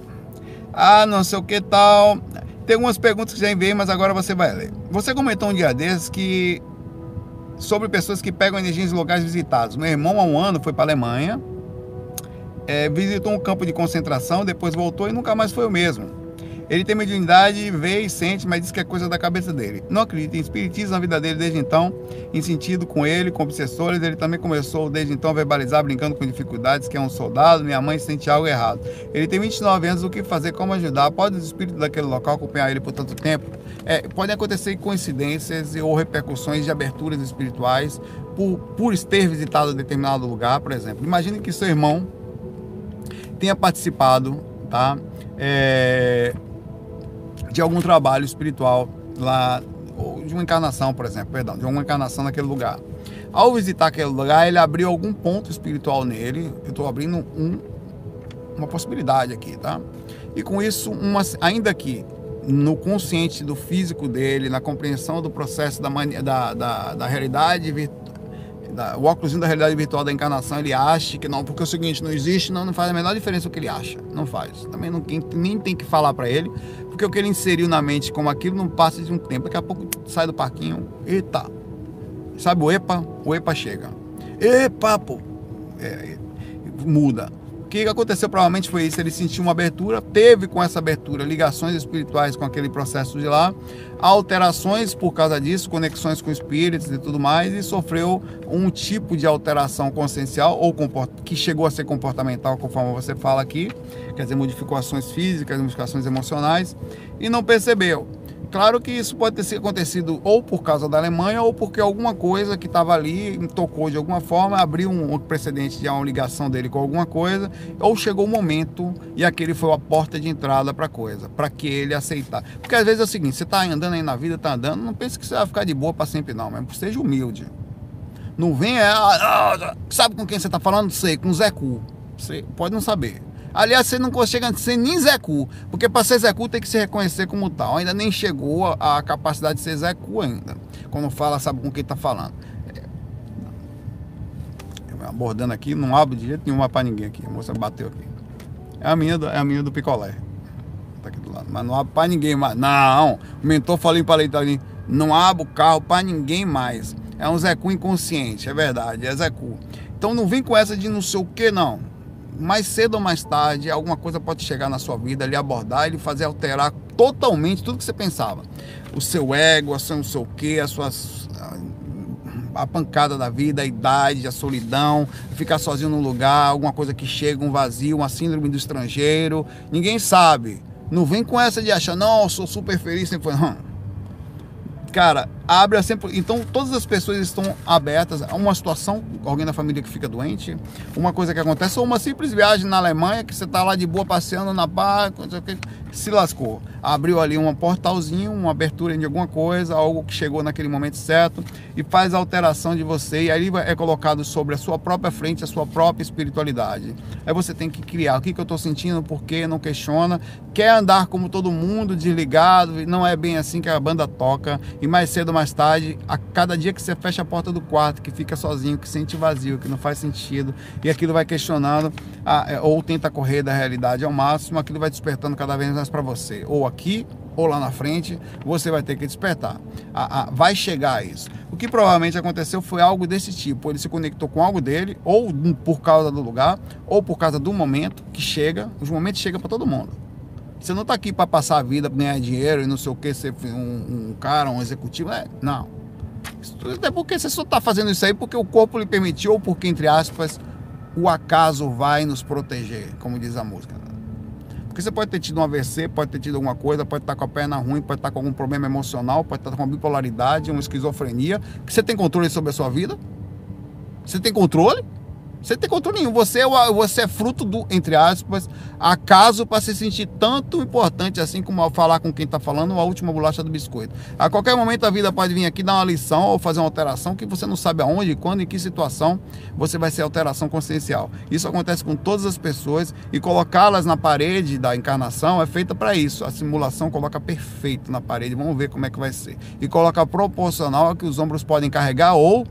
Ah, não sei o que tal. Tem algumas perguntas que já enviei, mas agora você vai ler. Você comentou um dia desses que sobre pessoas que pegam energia em locais visitados. Meu irmão, há um ano, foi para a Alemanha, é, visitou um campo de concentração, depois voltou e nunca mais foi o mesmo. Ele tem mediunidade, vê e sente, mas diz que é coisa da cabeça dele. Não acredita em espiritismo na vida dele desde então, em sentido com ele, com obsessores. Ele também começou desde então a verbalizar, brincando com dificuldades, que é um soldado, minha mãe sente algo errado. Ele tem 29 anos, o que fazer, como ajudar? Pode os espíritos daquele local acompanhar ele por tanto tempo? É, podem acontecer coincidências ou repercussões de aberturas espirituais por, por ter visitado determinado lugar, por exemplo. Imagine que seu irmão tenha participado, tá? É, de algum trabalho espiritual lá, ou de uma encarnação, por exemplo, perdão, de uma encarnação naquele lugar. Ao visitar aquele lugar, ele abriu algum ponto espiritual nele. Eu estou abrindo um, uma possibilidade aqui, tá? E com isso, uma, ainda que no consciente do físico dele, na compreensão do processo da, da, da, da realidade virtual da, o óculos da realidade virtual da encarnação, ele acha que não, porque é o seguinte, não existe, não, não faz a menor diferença o que ele acha. Não faz. Também não, nem tem que falar para ele, porque o que ele inseriu na mente como aquilo não passa de um tempo. Daqui a pouco sai do parquinho, eita. Sabe o EPA? O EPA chega. Epa, pô. É, muda que aconteceu provavelmente foi isso, ele sentiu uma abertura, teve com essa abertura ligações espirituais com aquele processo de lá, alterações por causa disso, conexões com espíritos e tudo mais, e sofreu um tipo de alteração consciencial ou que chegou a ser comportamental, conforme você fala aqui, quer dizer, modificações físicas, modificações emocionais, e não percebeu. Claro que isso pode ter acontecido ou por causa da Alemanha ou porque alguma coisa que estava ali tocou de alguma forma, abriu um precedente de uma ligação dele com alguma coisa, ou chegou o um momento e aquele foi a porta de entrada para coisa, para que ele aceitar. Porque às vezes é o seguinte, você está andando aí na vida, está andando, não pense que você vai ficar de boa para sempre não, mas seja humilde. Não venha, ah, ah, sabe com quem você está falando? Sei, com Zé Cu. Você pode não saber. Aliás, você não a ser nem Zecu, porque para ser Zecu tem que se reconhecer como tal. Ainda nem chegou a, a capacidade de ser Zecu ainda. Quando fala, sabe com quem está falando. É, abordando aqui, não abre de jeito nenhum para ninguém aqui. A moça bateu aqui. É a minha do, é a minha do picolé. Tá aqui do lado. Mas não abre para ninguém mais. Não! O mentor falou para ele não abre o carro para ninguém mais. É um Zecu inconsciente, é verdade, é Zecu. Então não vem com essa de não sei o que, não mais cedo ou mais tarde, alguma coisa pode chegar na sua vida, lhe abordar e lhe fazer alterar totalmente tudo que você pensava. O seu ego, a seu não sei o quê, as suas a pancada da vida, a idade, a solidão, ficar sozinho num lugar, alguma coisa que chega, um vazio, uma síndrome do estrangeiro. Ninguém sabe. Não vem com essa de achar, não, sou super feliz, sempre foi, não cara, abre sempre. Então, todas as pessoas estão abertas a uma situação, alguém da família que fica doente, uma coisa que acontece, ou uma simples viagem na Alemanha, que você está lá de boa passeando na barra, se lascou. Abriu ali um portalzinho, uma abertura de alguma coisa, algo que chegou naquele momento certo, e faz a alteração de você, e aí é colocado sobre a sua própria frente, a sua própria espiritualidade. Aí você tem que criar o que, que eu estou sentindo, por que, não questiona, quer andar como todo mundo, desligado, não é bem assim que a banda toca, e mais cedo mais tarde, a cada dia que você fecha a porta do quarto, que fica sozinho, que sente vazio, que não faz sentido, e aquilo vai questionando, é, ou tenta correr da realidade ao máximo, aquilo vai despertando cada vez mais para você, ou aqui, ou lá na frente, você vai ter que despertar. A, a, vai chegar a isso. O que provavelmente aconteceu foi algo desse tipo. Ele se conectou com algo dele, ou por causa do lugar, ou por causa do momento que chega. Os momentos chegam para todo mundo. Você não está aqui para passar a vida, ganhar dinheiro e não sei o que, ser um, um cara, um executivo. É, não. Até porque você só está fazendo isso aí porque o corpo lhe permitiu, ou porque, entre aspas, o acaso vai nos proteger, como diz a música. Porque você pode ter tido um AVC, pode ter tido alguma coisa, pode estar com a perna ruim, pode estar com algum problema emocional, pode estar com uma bipolaridade, uma esquizofrenia. Você tem controle sobre a sua vida? Você tem controle? Você tem controle nenhum. Você é, você é fruto do, entre aspas, acaso para se sentir tanto importante assim como falar com quem está falando a última bolacha do biscoito. A qualquer momento a vida pode vir aqui dar uma lição ou fazer uma alteração que você não sabe aonde, quando, em que situação você vai ser alteração consciencial. Isso acontece com todas as pessoas e colocá-las na parede da encarnação é feita para isso. A simulação coloca perfeito na parede. Vamos ver como é que vai ser. E coloca proporcional a que os ombros podem carregar ou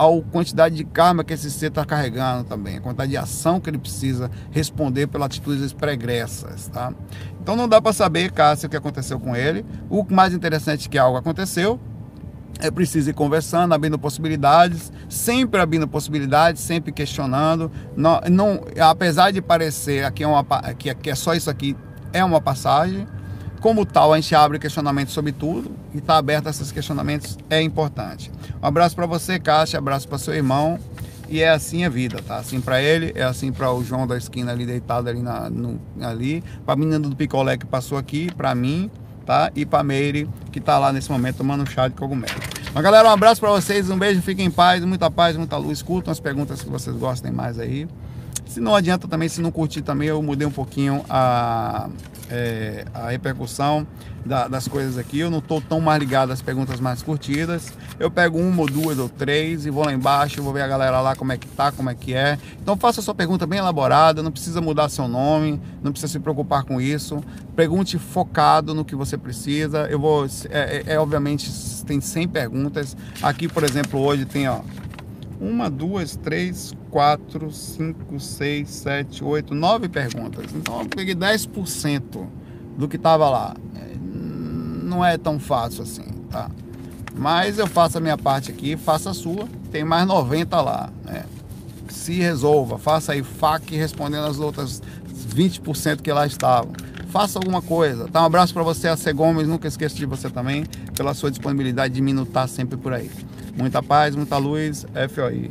a quantidade de karma que esse ser está carregando também, a quantidade de ação que ele precisa responder pelas atitudes pregressas, tá? Então não dá para saber, Cássio, o que aconteceu com ele. O mais interessante é que algo aconteceu, é preciso ir conversando, abrindo possibilidades, sempre abrindo possibilidades, sempre questionando. Não, não, apesar de parecer aqui é, uma, que, aqui é só isso aqui, é uma passagem, como tal, a gente abre questionamentos sobre tudo e está aberto a esses questionamentos é importante. Um abraço para você, Caixa, abraço para seu irmão. E é assim a vida, tá? Assim para ele, é assim para o João da esquina ali deitado ali na, no, ali, para a menina do picolé que passou aqui, para mim, tá? E para Meire que está lá nesse momento tomando chá de cogumelo. Mas galera, um abraço para vocês, um beijo, fiquem em paz, muita paz, muita luz. Escutam as perguntas que vocês gostem mais aí. Se não adianta também, se não curtir também, eu mudei um pouquinho a, é, a repercussão da, das coisas aqui. Eu não estou tão mais ligado às perguntas mais curtidas. Eu pego uma ou duas ou três e vou lá embaixo, vou ver a galera lá como é que tá, como é que é. Então faça sua pergunta bem elaborada, não precisa mudar seu nome, não precisa se preocupar com isso. Pergunte focado no que você precisa. Eu vou, é, é, é obviamente, tem 100 perguntas. Aqui, por exemplo, hoje tem, ó, uma, duas, três, quatro, cinco, seis, sete, oito, nove perguntas. Então eu peguei 10% do que estava lá. É, não é tão fácil assim, tá? Mas eu faço a minha parte aqui, faça a sua. Tem mais 90 lá, né? Se resolva, faça aí FAQ respondendo as outras 20% que lá estavam. Faça alguma coisa. Tá? Um abraço para você, AC Gomes. Nunca esqueça de você também, pela sua disponibilidade de minutar sempre por aí. Muita paz, muita luz. FOI.